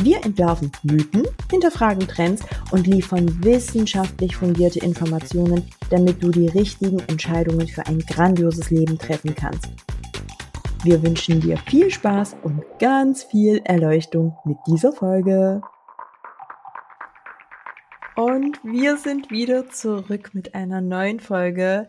Wir entwerfen Mythen, hinterfragen Trends und liefern wissenschaftlich fundierte Informationen, damit du die richtigen Entscheidungen für ein grandioses Leben treffen kannst. Wir wünschen dir viel Spaß und ganz viel Erleuchtung mit dieser Folge. Und wir sind wieder zurück mit einer neuen Folge.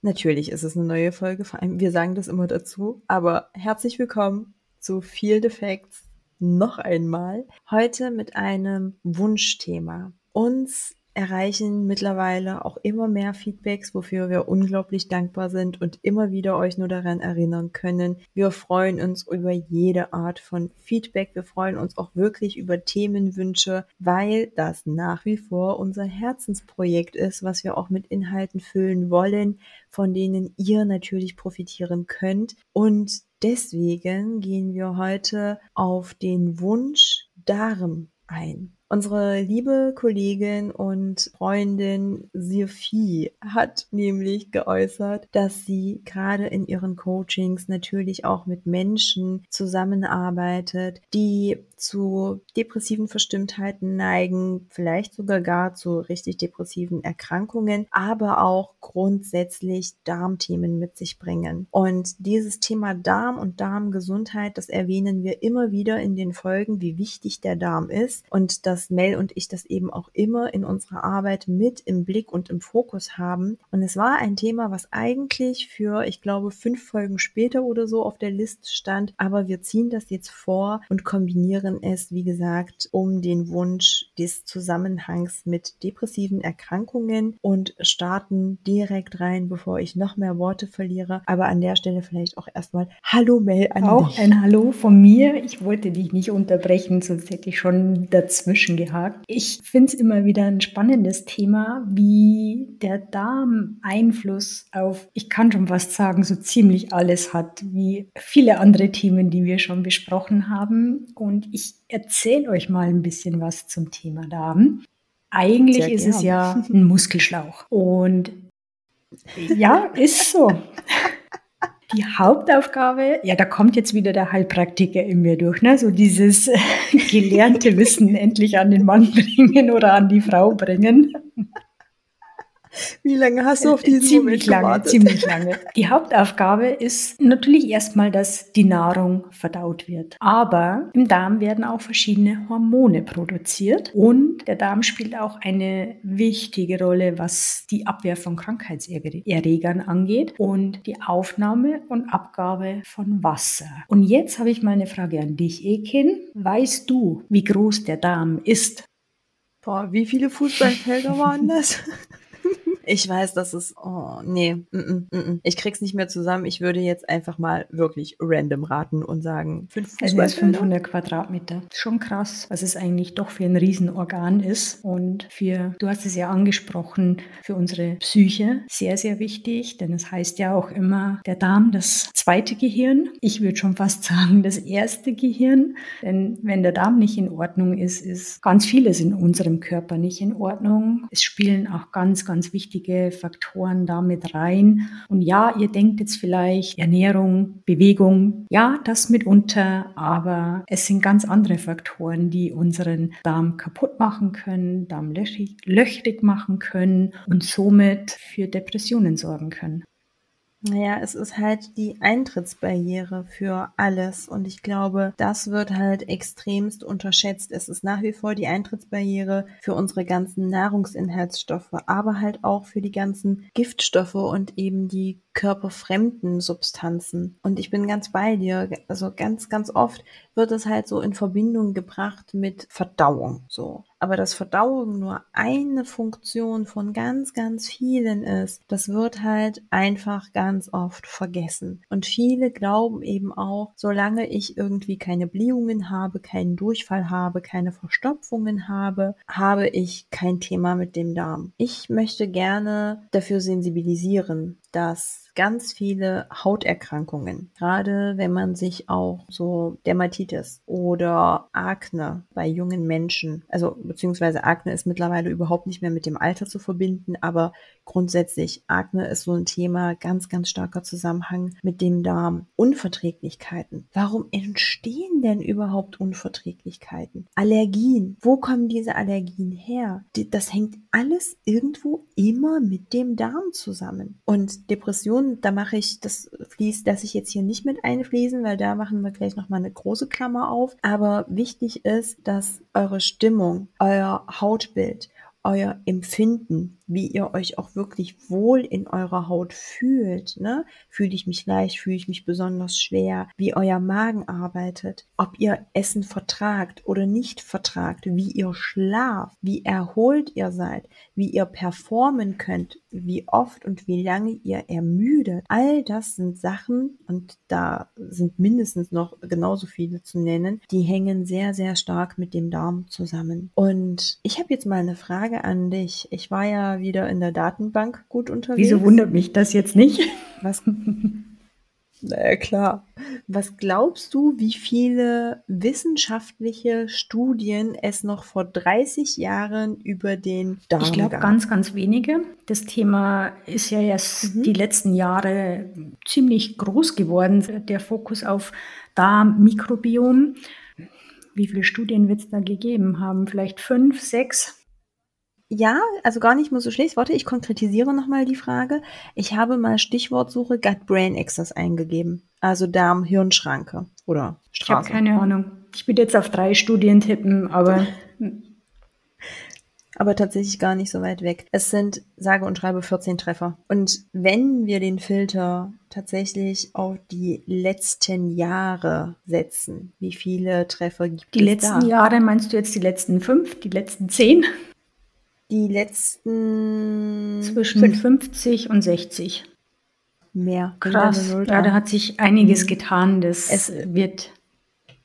Natürlich ist es eine neue Folge, vor allem wir sagen das immer dazu, aber herzlich willkommen zu Field Effects noch einmal. Heute mit einem Wunschthema. Uns erreichen mittlerweile auch immer mehr Feedbacks, wofür wir unglaublich dankbar sind und immer wieder euch nur daran erinnern können. Wir freuen uns über jede Art von Feedback. Wir freuen uns auch wirklich über Themenwünsche, weil das nach wie vor unser Herzensprojekt ist, was wir auch mit Inhalten füllen wollen, von denen ihr natürlich profitieren könnt. Und deswegen gehen wir heute auf den Wunsch Darm ein. Unsere liebe Kollegin und Freundin Sophie hat nämlich geäußert, dass sie gerade in ihren Coachings natürlich auch mit Menschen zusammenarbeitet, die zu depressiven Verstimmtheiten neigen, vielleicht sogar gar zu richtig depressiven Erkrankungen, aber auch grundsätzlich Darmthemen mit sich bringen. Und dieses Thema Darm und Darmgesundheit, das erwähnen wir immer wieder in den Folgen, wie wichtig der Darm ist und dass Mel und ich das eben auch immer in unserer Arbeit mit im Blick und im Fokus haben. Und es war ein Thema, was eigentlich für, ich glaube, fünf Folgen später oder so auf der Liste stand. Aber wir ziehen das jetzt vor und kombinieren es, wie gesagt, um den Wunsch des Zusammenhangs mit depressiven Erkrankungen und starten direkt rein, bevor ich noch mehr Worte verliere. Aber an der Stelle vielleicht auch erstmal Hallo Mel an auch dich. Auch ein Hallo von mir. Ich wollte dich nicht unterbrechen, sonst hätte ich schon dazwischen gehakt gesagt. Ich finde es immer wieder ein spannendes Thema, wie der Darm Einfluss auf, ich kann schon fast sagen, so ziemlich alles hat, wie viele andere Themen, die wir schon besprochen haben. Und ich erzähle euch mal ein bisschen was zum Thema Darm. Eigentlich Sehr ist gern. es ja ein Muskelschlauch. Und ja, ist so. Die Hauptaufgabe, ja, da kommt jetzt wieder der Heilpraktiker in mir durch, ne? So dieses gelernte Wissen endlich an den Mann bringen oder an die Frau bringen. Wie lange hast du auf diesen ziemlich Moment lange, gewartet? Ziemlich lange. Die Hauptaufgabe ist natürlich erstmal, dass die Nahrung verdaut wird. Aber im Darm werden auch verschiedene Hormone produziert und der Darm spielt auch eine wichtige Rolle, was die Abwehr von Krankheitserregern angeht und die Aufnahme und Abgabe von Wasser. Und jetzt habe ich mal eine Frage an dich, Ekin. Weißt du, wie groß der Darm ist? Boah, wie viele Fußballfelder waren das? Ich weiß, dass es, oh, nee, mm -mm, mm ich krieg's nicht mehr zusammen. Ich würde jetzt einfach mal wirklich random raten und sagen, fünf also 500 Quadratmeter. Schon krass, was es eigentlich doch für ein Riesenorgan ist und für, du hast es ja angesprochen, für unsere Psyche sehr, sehr wichtig, denn es heißt ja auch immer, der Darm, das zweite Gehirn. Ich würde schon fast sagen, das erste Gehirn, denn wenn der Darm nicht in Ordnung ist, ist ganz vieles in unserem Körper nicht in Ordnung. Es spielen auch ganz, ganz wichtige wichtige Faktoren damit rein. Und ja, ihr denkt jetzt vielleicht Ernährung, Bewegung, ja, das mitunter, aber es sind ganz andere Faktoren, die unseren Darm kaputt machen können, Darm löchrig machen können und somit für Depressionen sorgen können. Naja, es ist halt die Eintrittsbarriere für alles und ich glaube, das wird halt extremst unterschätzt. Es ist nach wie vor die Eintrittsbarriere für unsere ganzen Nahrungsinhaltsstoffe, aber halt auch für die ganzen Giftstoffe und eben die körperfremden Substanzen. Und ich bin ganz bei dir. Also ganz, ganz oft wird es halt so in Verbindung gebracht mit Verdauung. So. Aber dass Verdauung nur eine Funktion von ganz, ganz vielen ist, das wird halt einfach ganz oft vergessen. Und viele glauben eben auch, solange ich irgendwie keine Blähungen habe, keinen Durchfall habe, keine Verstopfungen habe, habe ich kein Thema mit dem Darm. Ich möchte gerne dafür sensibilisieren, dass ganz viele Hauterkrankungen, gerade wenn man sich auch so Dermatitis oder Akne bei jungen Menschen, also beziehungsweise Akne ist mittlerweile überhaupt nicht mehr mit dem Alter zu verbinden, aber grundsätzlich Akne ist so ein Thema, ganz, ganz starker Zusammenhang mit dem Darm. Unverträglichkeiten. Warum entstehen denn überhaupt Unverträglichkeiten? Allergien. Wo kommen diese Allergien her? Das hängt alles irgendwo immer mit dem Darm zusammen. Und Depressionen Depression, da mache ich das Fließ, das ich jetzt hier nicht mit einfließen, weil da machen wir gleich nochmal eine große Klammer auf. Aber wichtig ist, dass eure Stimmung, euer Hautbild, euer Empfinden, wie ihr euch auch wirklich wohl in eurer Haut fühlt. Ne? Fühle ich mich leicht, fühle ich mich besonders schwer, wie euer Magen arbeitet, ob ihr Essen vertragt oder nicht vertragt, wie ihr schlaft, wie erholt ihr seid, wie ihr performen könnt, wie oft und wie lange ihr ermüdet. All das sind Sachen, und da sind mindestens noch genauso viele zu nennen, die hängen sehr, sehr stark mit dem Darm zusammen. Und ich habe jetzt mal eine Frage an dich. Ich war ja wieder in der Datenbank gut unterwegs. Wieso wundert mich das jetzt nicht? Was? Na klar. Was glaubst du, wie viele wissenschaftliche Studien es noch vor 30 Jahren über den Darm Ich glaube ganz, ganz wenige. Das Thema ist ja erst mhm. die letzten Jahre ziemlich groß geworden, der Fokus auf Darmmikrobiom. Wie viele Studien wird es da gegeben haben? Vielleicht fünf, sechs? Ja, also gar nicht mal so schlecht. Warte, ich konkretisiere nochmal die Frage. Ich habe mal Stichwortsuche Gut-Brain-Access eingegeben. Also Darm-Hirnschranke oder Straße. Ich habe keine Ahnung. Ich würde jetzt auf drei Studien tippen, aber... aber tatsächlich gar nicht so weit weg. Es sind sage und schreibe 14 Treffer. Und wenn wir den Filter tatsächlich auf die letzten Jahre setzen, wie viele Treffer gibt die es da? Die letzten Jahre meinst du jetzt die letzten fünf, die letzten zehn? Die letzten zwischen fünf. 50 und 60. Mehr. Krass. Ja, da hat sich einiges mhm. getan. Das es wird,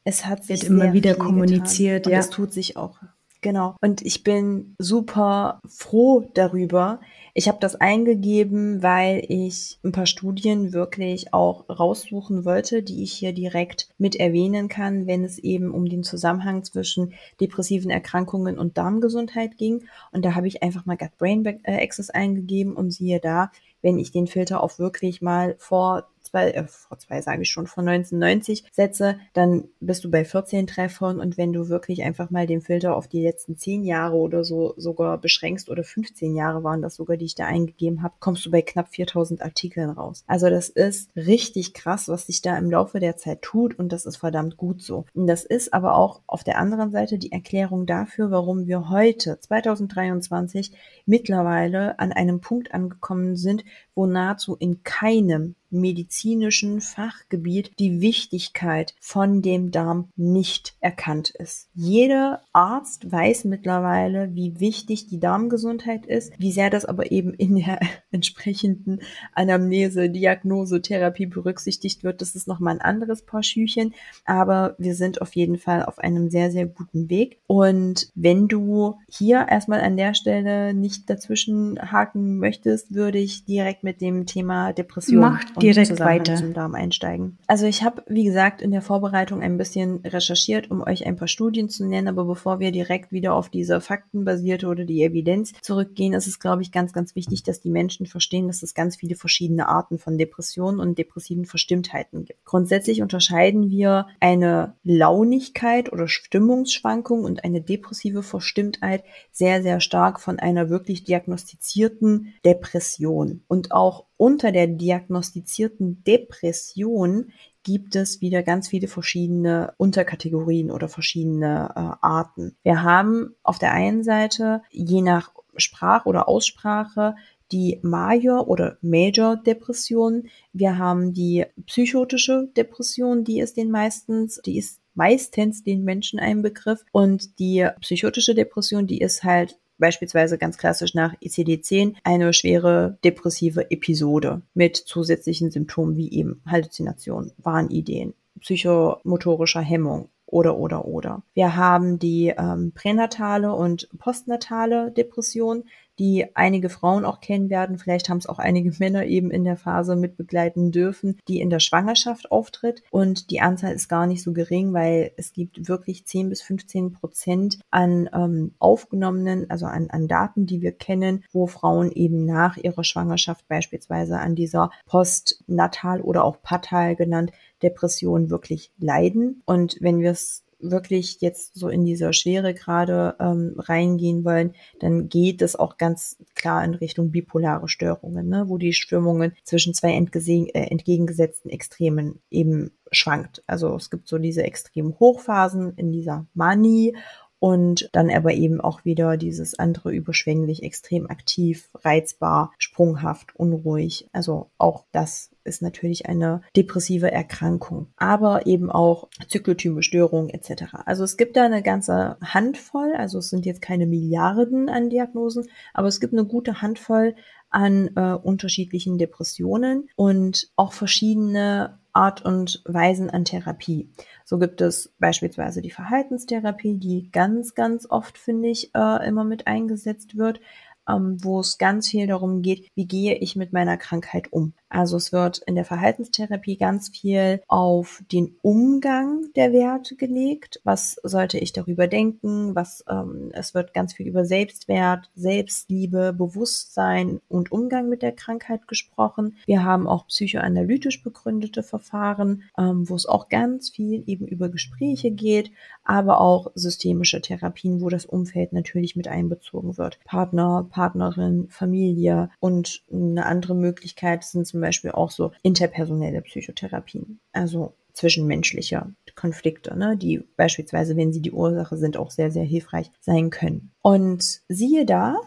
es hat wird immer wieder kommuniziert. Getan. Ja. es tut sich auch. Genau. Und ich bin super froh darüber, ich habe das eingegeben, weil ich ein paar Studien wirklich auch raussuchen wollte, die ich hier direkt mit erwähnen kann, wenn es eben um den Zusammenhang zwischen depressiven Erkrankungen und Darmgesundheit ging. Und da habe ich einfach mal Gut-Brain Access eingegeben und siehe da, wenn ich den Filter auf wirklich mal vor zwei, äh, vor zwei sage ich schon, von 1990 setze, dann bist du bei 14 Treffern und wenn du wirklich einfach mal den Filter auf die letzten 10 Jahre oder so sogar beschränkst oder 15 Jahre waren das sogar, die ich da eingegeben habe, kommst du bei knapp 4000 Artikeln raus. Also das ist richtig krass, was sich da im Laufe der Zeit tut und das ist verdammt gut so. Und das ist aber auch auf der anderen Seite die Erklärung dafür, warum wir heute 2023 mittlerweile an einem Punkt angekommen sind, wo nahezu in keinem medizinischen Fachgebiet die Wichtigkeit von dem Darm nicht erkannt ist. Jeder Arzt weiß mittlerweile, wie wichtig die Darmgesundheit ist, wie sehr das aber eben in der entsprechenden Anamnese, Diagnose, Therapie berücksichtigt wird. Das ist nochmal ein anderes Paar Schüchen, aber wir sind auf jeden Fall auf einem sehr, sehr guten Weg. Und wenn du hier erstmal an der Stelle nicht dazwischen haken möchtest, würde ich direkt mit dem Thema Depression Macht direkt weiter zum Darm einsteigen. Also ich habe, wie gesagt, in der Vorbereitung ein bisschen recherchiert, um euch ein paar Studien zu nennen, aber bevor wir direkt wieder auf diese faktenbasierte oder die Evidenz zurückgehen, ist es, glaube ich, ganz, ganz wichtig, dass die Menschen verstehen, dass es ganz viele verschiedene Arten von Depressionen und depressiven Verstimmtheiten gibt. Grundsätzlich unterscheiden wir eine Launigkeit oder Stimmungsschwankung und eine depressive Verstimmtheit sehr, sehr stark von einer wirklich diagnostizierten Depression. Und auch unter der diagnostizierten Depression gibt es wieder ganz viele verschiedene Unterkategorien oder verschiedene äh, Arten. Wir haben auf der einen Seite je nach Sprach- oder Aussprache die Major- oder Major-Depression. Wir haben die psychotische Depression, die ist den meistens, die ist meistens den Menschen ein Begriff. Und die psychotische Depression, die ist halt beispielsweise ganz klassisch nach ICD-10 eine schwere depressive Episode mit zusätzlichen Symptomen wie eben Halluzination, Wahnideen, psychomotorischer Hemmung oder oder oder. Wir haben die ähm, pränatale und postnatale Depression die einige Frauen auch kennen werden. Vielleicht haben es auch einige Männer eben in der Phase mit begleiten dürfen, die in der Schwangerschaft auftritt. Und die Anzahl ist gar nicht so gering, weil es gibt wirklich 10 bis 15 Prozent an ähm, aufgenommenen, also an, an Daten, die wir kennen, wo Frauen eben nach ihrer Schwangerschaft beispielsweise an dieser postnatal oder auch patal genannt Depression wirklich leiden. Und wenn wir es wirklich jetzt so in dieser Schwere gerade ähm, reingehen wollen, dann geht es auch ganz klar in Richtung bipolare Störungen, ne, wo die Stimmungen zwischen zwei äh, entgegengesetzten Extremen eben schwankt. Also es gibt so diese extremen Hochphasen in dieser Manie und dann aber eben auch wieder dieses andere überschwänglich, extrem aktiv, reizbar, sprunghaft, unruhig. Also auch das ist natürlich eine depressive Erkrankung, aber eben auch zyklotyme Störungen etc. Also es gibt da eine ganze Handvoll, also es sind jetzt keine Milliarden an Diagnosen, aber es gibt eine gute Handvoll an äh, unterschiedlichen Depressionen und auch verschiedene Art und Weisen an Therapie. So gibt es beispielsweise die Verhaltenstherapie, die ganz, ganz oft, finde ich, äh, immer mit eingesetzt wird ähm, wo es ganz viel darum geht, wie gehe ich mit meiner Krankheit um. Also es wird in der Verhaltenstherapie ganz viel auf den Umgang der Werte gelegt. Was sollte ich darüber denken? Was ähm, es wird ganz viel über Selbstwert, Selbstliebe, Bewusstsein und Umgang mit der Krankheit gesprochen. Wir haben auch psychoanalytisch begründete Verfahren, ähm, wo es auch ganz viel eben über Gespräche geht, aber auch systemische Therapien, wo das Umfeld natürlich mit einbezogen wird. Partner, Partnerin, Familie und eine andere Möglichkeit sind zum Beispiel auch so interpersonelle Psychotherapien, also zwischenmenschliche Konflikte, ne, die beispielsweise, wenn sie die Ursache sind, auch sehr, sehr hilfreich sein können. Und siehe da,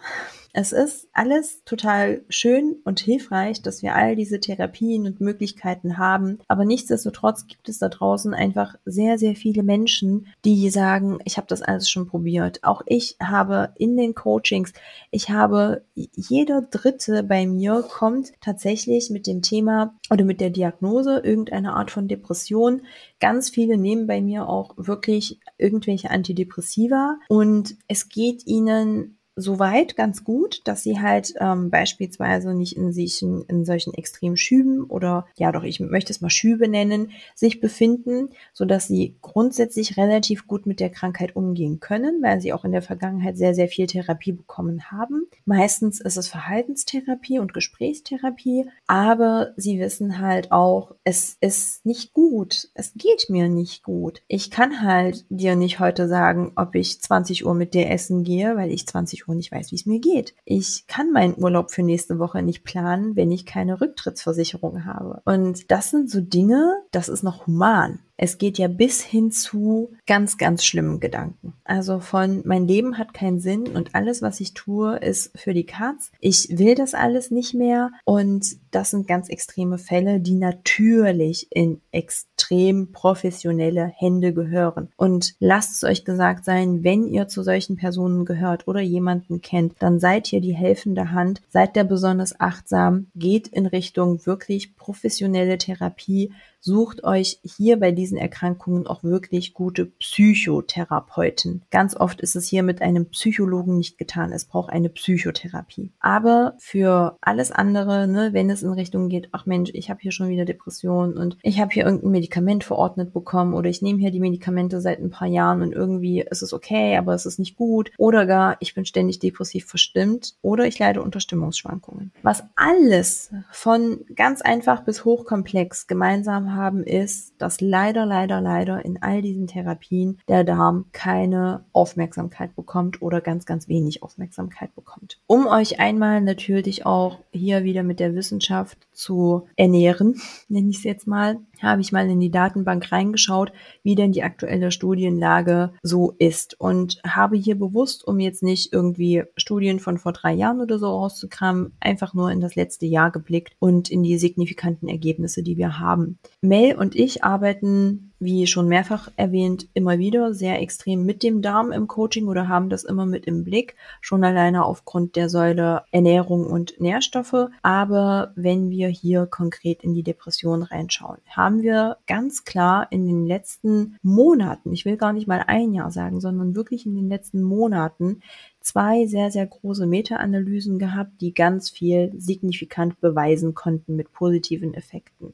es ist alles total schön und hilfreich, dass wir all diese Therapien und Möglichkeiten haben. Aber nichtsdestotrotz gibt es da draußen einfach sehr, sehr viele Menschen, die sagen, ich habe das alles schon probiert. Auch ich habe in den Coachings, ich habe jeder Dritte bei mir kommt tatsächlich mit dem Thema oder mit der Diagnose irgendeine Art von Depression. Ganz viele nehmen bei mir auch wirklich irgendwelche Antidepressiva und es geht ihnen soweit ganz gut, dass sie halt ähm, beispielsweise nicht in sich in, solchen extremen Schüben oder ja doch, ich möchte es mal Schübe nennen, sich befinden, so dass sie grundsätzlich relativ gut mit der Krankheit umgehen können, weil sie auch in der Vergangenheit sehr, sehr viel Therapie bekommen haben. Meistens ist es Verhaltenstherapie und Gesprächstherapie, aber sie wissen halt auch, es ist nicht gut. Es geht mir nicht gut. Ich kann halt dir nicht heute sagen, ob ich 20 Uhr mit dir essen gehe, weil ich 20 Uhr und ich weiß, wie es mir geht. Ich kann meinen Urlaub für nächste Woche nicht planen, wenn ich keine Rücktrittsversicherung habe. Und das sind so Dinge, das ist noch human. Es geht ja bis hin zu ganz, ganz schlimmen Gedanken. Also von mein Leben hat keinen Sinn und alles, was ich tue, ist für die Katz. Ich will das alles nicht mehr und das sind ganz extreme Fälle, die natürlich in extrem professionelle Hände gehören. Und lasst es euch gesagt sein, wenn ihr zu solchen Personen gehört oder jemanden kennt, dann seid ihr die helfende Hand, seid der besonders achtsam, geht in Richtung wirklich professionelle Therapie, sucht euch hier bei diesen Erkrankungen auch wirklich gute Psychotherapeuten. Ganz oft ist es hier mit einem Psychologen nicht getan. Es braucht eine Psychotherapie. Aber für alles andere, ne, wenn es in Richtung geht, ach Mensch, ich habe hier schon wieder Depressionen und ich habe hier irgendein Medikament verordnet bekommen oder ich nehme hier die Medikamente seit ein paar Jahren und irgendwie ist es okay, aber es ist nicht gut oder gar ich bin ständig depressiv verstimmt oder ich leide unter Stimmungsschwankungen. Was alles von ganz einfach bis hochkomplex gemeinsam haben, ist, dass leider, leider, leider in all diesen Therapien der Darm keine Aufmerksamkeit bekommt oder ganz, ganz wenig Aufmerksamkeit bekommt. Um euch einmal natürlich auch hier wieder mit der Wissenschaft zu ernähren, nenne ich es jetzt mal, habe ich mal in die Datenbank reingeschaut, wie denn die aktuelle Studienlage so ist und habe hier bewusst, um jetzt nicht irgendwie Studien von vor drei Jahren oder so rauszukramen, einfach nur in das letzte Jahr geblickt und in die signifikanten Ergebnisse, die wir haben. Mel und ich arbeiten wie schon mehrfach erwähnt, immer wieder sehr extrem mit dem Darm im Coaching oder haben das immer mit im Blick, schon alleine aufgrund der Säule Ernährung und Nährstoffe. Aber wenn wir hier konkret in die Depression reinschauen, haben wir ganz klar in den letzten Monaten, ich will gar nicht mal ein Jahr sagen, sondern wirklich in den letzten Monaten zwei sehr, sehr große Meta-Analysen gehabt, die ganz viel signifikant beweisen konnten mit positiven Effekten.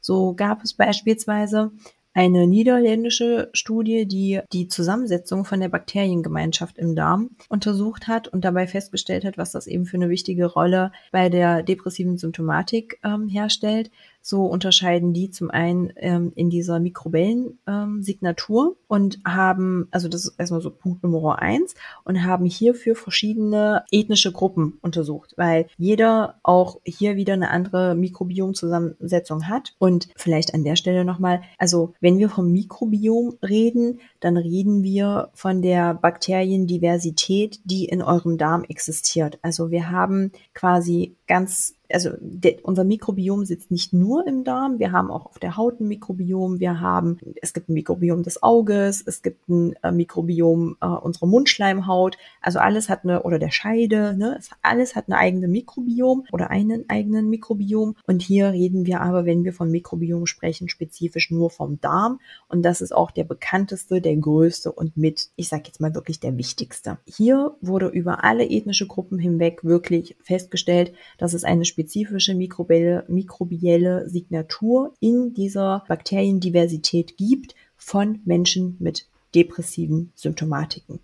So gab es beispielsweise eine niederländische Studie, die die Zusammensetzung von der Bakteriengemeinschaft im Darm untersucht hat und dabei festgestellt hat, was das eben für eine wichtige Rolle bei der depressiven Symptomatik ähm, herstellt. So unterscheiden die zum einen ähm, in dieser Mikrobellensignatur ähm, und haben, also das ist erstmal so Punkt Nummer eins, und haben hierfür verschiedene ethnische Gruppen untersucht, weil jeder auch hier wieder eine andere Mikrobiomzusammensetzung hat. Und vielleicht an der Stelle nochmal, also wenn wir vom Mikrobiom reden, dann reden wir von der Bakteriendiversität, die in eurem Darm existiert. Also wir haben quasi ganz also der, unser Mikrobiom sitzt nicht nur im Darm, wir haben auch auf der Haut ein Mikrobiom, wir haben, es gibt ein Mikrobiom des Auges, es gibt ein äh, Mikrobiom äh, unserer Mundschleimhaut, also alles hat eine, oder der Scheide, ne, es, alles hat eine eigene Mikrobiom oder einen eigenen Mikrobiom. Und hier reden wir aber, wenn wir von Mikrobiom sprechen, spezifisch nur vom Darm. Und das ist auch der bekannteste, der größte und mit, ich sag jetzt mal wirklich der wichtigste. Hier wurde über alle ethnische Gruppen hinweg wirklich festgestellt, dass es eine spezifische mikrobielle, mikrobielle Signatur in dieser Bakteriendiversität gibt von Menschen mit depressiven Symptomatiken.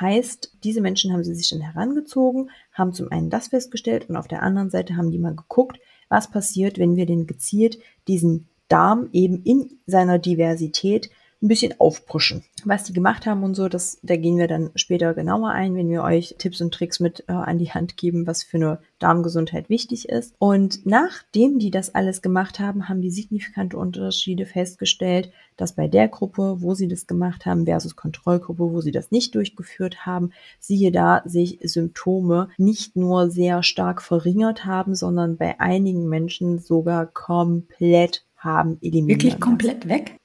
Heißt, diese Menschen haben sie sich dann herangezogen, haben zum einen das festgestellt und auf der anderen Seite haben die mal geguckt, was passiert, wenn wir den gezielt diesen Darm eben in seiner Diversität ein bisschen aufpushen. Was die gemacht haben und so, das, da gehen wir dann später genauer ein, wenn wir euch Tipps und Tricks mit äh, an die Hand geben, was für eine Darmgesundheit wichtig ist. Und nachdem die das alles gemacht haben, haben die signifikante Unterschiede festgestellt, dass bei der Gruppe, wo sie das gemacht haben, versus Kontrollgruppe, wo sie das nicht durchgeführt haben, siehe da, sich Symptome nicht nur sehr stark verringert haben, sondern bei einigen Menschen sogar komplett haben eliminiert. Wirklich komplett weg?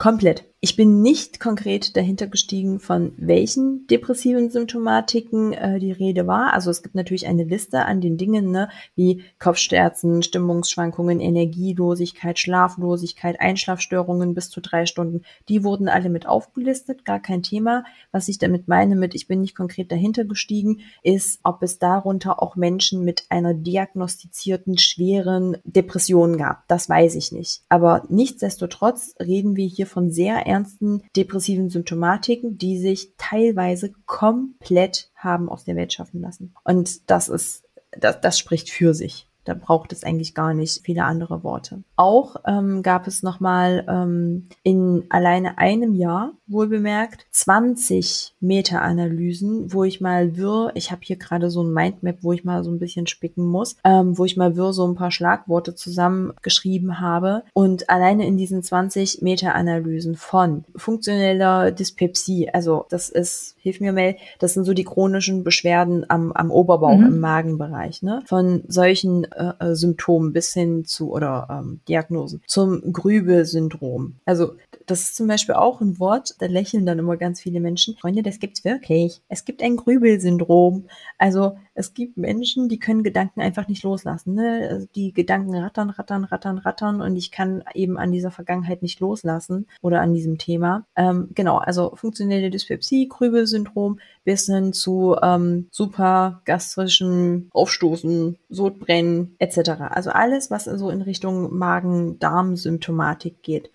Komplett. Ich bin nicht konkret dahinter gestiegen, von welchen depressiven Symptomatiken äh, die Rede war. Also es gibt natürlich eine Liste an den Dingen, ne, wie Kopfschmerzen, Stimmungsschwankungen, Energielosigkeit, Schlaflosigkeit, Einschlafstörungen bis zu drei Stunden. Die wurden alle mit aufgelistet, gar kein Thema. Was ich damit meine mit, ich bin nicht konkret dahinter gestiegen, ist, ob es darunter auch Menschen mit einer diagnostizierten schweren Depression gab. Das weiß ich nicht. Aber nichtsdestotrotz reden wir hier von sehr ernsten depressiven Symptomatiken, die sich teilweise komplett haben aus der Welt schaffen lassen. Und das ist, das, das spricht für sich. Da braucht es eigentlich gar nicht viele andere Worte. Auch ähm, gab es nochmal ähm, in alleine einem Jahr, wohl bemerkt, 20 Meta-Analysen, wo ich mal wirr, ich habe hier gerade so ein Mindmap, wo ich mal so ein bisschen spicken muss, ähm, wo ich mal wirr so ein paar Schlagworte zusammengeschrieben habe. Und alleine in diesen 20 Meta-Analysen von funktioneller Dyspepsie, also das ist, hilf mir Mel, das sind so die chronischen Beschwerden am, am Oberbauch, mhm. im Magenbereich, ne? Von solchen Symptomen bis hin zu oder ähm, Diagnosen zum Grübelsyndrom. Also das ist zum Beispiel auch ein Wort, da lächeln dann immer ganz viele Menschen. Freunde, das gibt's wirklich. Es gibt ein Grübelsyndrom. Also es gibt Menschen, die können Gedanken einfach nicht loslassen. Ne? Also die Gedanken rattern, rattern, rattern, rattern und ich kann eben an dieser Vergangenheit nicht loslassen oder an diesem Thema. Ähm, genau, also funktionelle Dyspepsie, Grübelsyndrom bis hin zu ähm, super gastrischen Aufstoßen, Sodbrennen etc. Also alles, was so in Richtung Magen-Darm-Symptomatik geht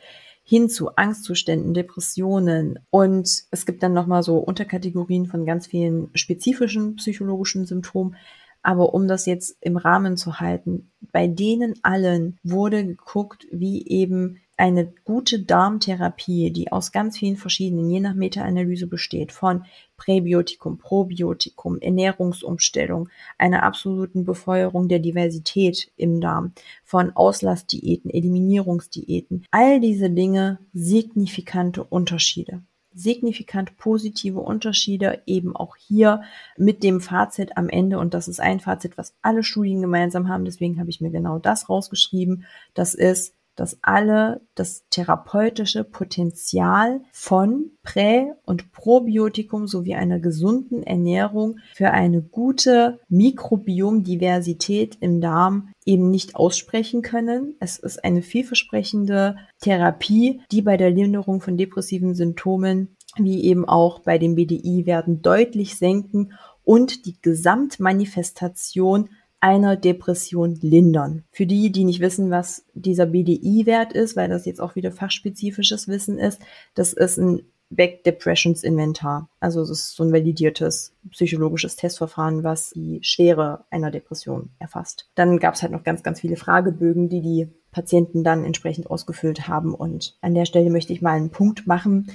hin zu Angstzuständen, Depressionen und es gibt dann nochmal so Unterkategorien von ganz vielen spezifischen psychologischen Symptomen. Aber um das jetzt im Rahmen zu halten, bei denen allen wurde geguckt, wie eben eine gute Darmtherapie, die aus ganz vielen verschiedenen, je nach Meta-Analyse besteht, von Präbiotikum, Probiotikum, Ernährungsumstellung, einer absoluten Befeuerung der Diversität im Darm, von Auslassdiäten, Eliminierungsdiäten, all diese Dinge signifikante Unterschiede signifikant positive Unterschiede eben auch hier mit dem Fazit am Ende. Und das ist ein Fazit, was alle Studien gemeinsam haben. Deswegen habe ich mir genau das rausgeschrieben. Das ist, dass alle das therapeutische Potenzial von Prä- und Probiotikum sowie einer gesunden Ernährung für eine gute Mikrobiomdiversität im Darm eben nicht aussprechen können. Es ist eine vielversprechende Therapie, die bei der Linderung von depressiven Symptomen wie eben auch bei dem BDI werden deutlich senken und die Gesamtmanifestation einer Depression lindern. Für die, die nicht wissen, was dieser BDI-Wert ist, weil das jetzt auch wieder fachspezifisches Wissen ist, das ist ein Back Depressions Inventar. Also es ist so ein validiertes psychologisches Testverfahren, was die Schwere einer Depression erfasst. Dann gab es halt noch ganz, ganz viele Fragebögen, die die Patienten dann entsprechend ausgefüllt haben. Und an der Stelle möchte ich mal einen Punkt machen.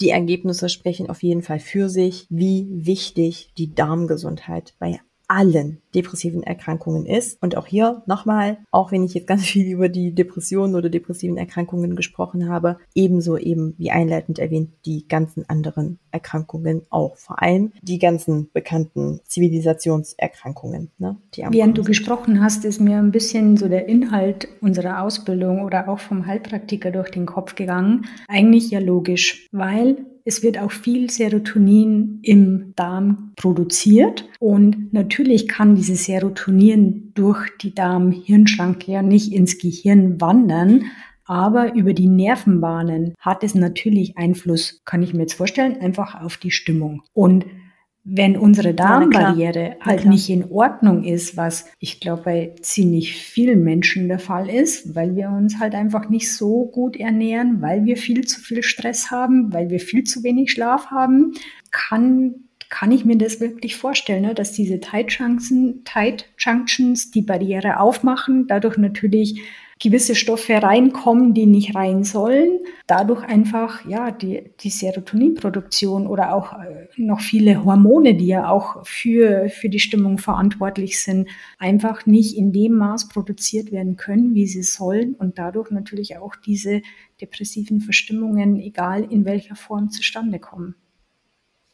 Die Ergebnisse sprechen auf jeden Fall für sich, wie wichtig die Darmgesundheit bei allen depressiven Erkrankungen ist. Und auch hier nochmal, auch wenn ich jetzt ganz viel über die Depressionen oder depressiven Erkrankungen gesprochen habe, ebenso eben wie einleitend erwähnt, die ganzen anderen Erkrankungen auch. Vor allem die ganzen bekannten Zivilisationserkrankungen. Ne, Während du gesprochen hast, ist mir ein bisschen so der Inhalt unserer Ausbildung oder auch vom Heilpraktiker durch den Kopf gegangen. Eigentlich ja logisch, weil es wird auch viel Serotonin im Darm produziert und natürlich kann dieses Serotonin durch die Darm-Hirnschranke ja nicht ins Gehirn wandern, aber über die Nervenbahnen hat es natürlich Einfluss, kann ich mir jetzt vorstellen, einfach auf die Stimmung. Und wenn unsere Darmbarriere ja, halt nicht in Ordnung ist, was ich glaube bei ziemlich vielen Menschen der Fall ist, weil wir uns halt einfach nicht so gut ernähren, weil wir viel zu viel Stress haben, weil wir viel zu wenig Schlaf haben, kann kann ich mir das wirklich vorstellen, ne, dass diese Tight Junctions, Tight Junctions die Barriere aufmachen, dadurch natürlich gewisse Stoffe reinkommen, die nicht rein sollen. Dadurch einfach, ja, die, die Serotoninproduktion oder auch äh, noch viele Hormone, die ja auch für, für die Stimmung verantwortlich sind, einfach nicht in dem Maß produziert werden können, wie sie sollen und dadurch natürlich auch diese depressiven Verstimmungen, egal in welcher Form, zustande kommen.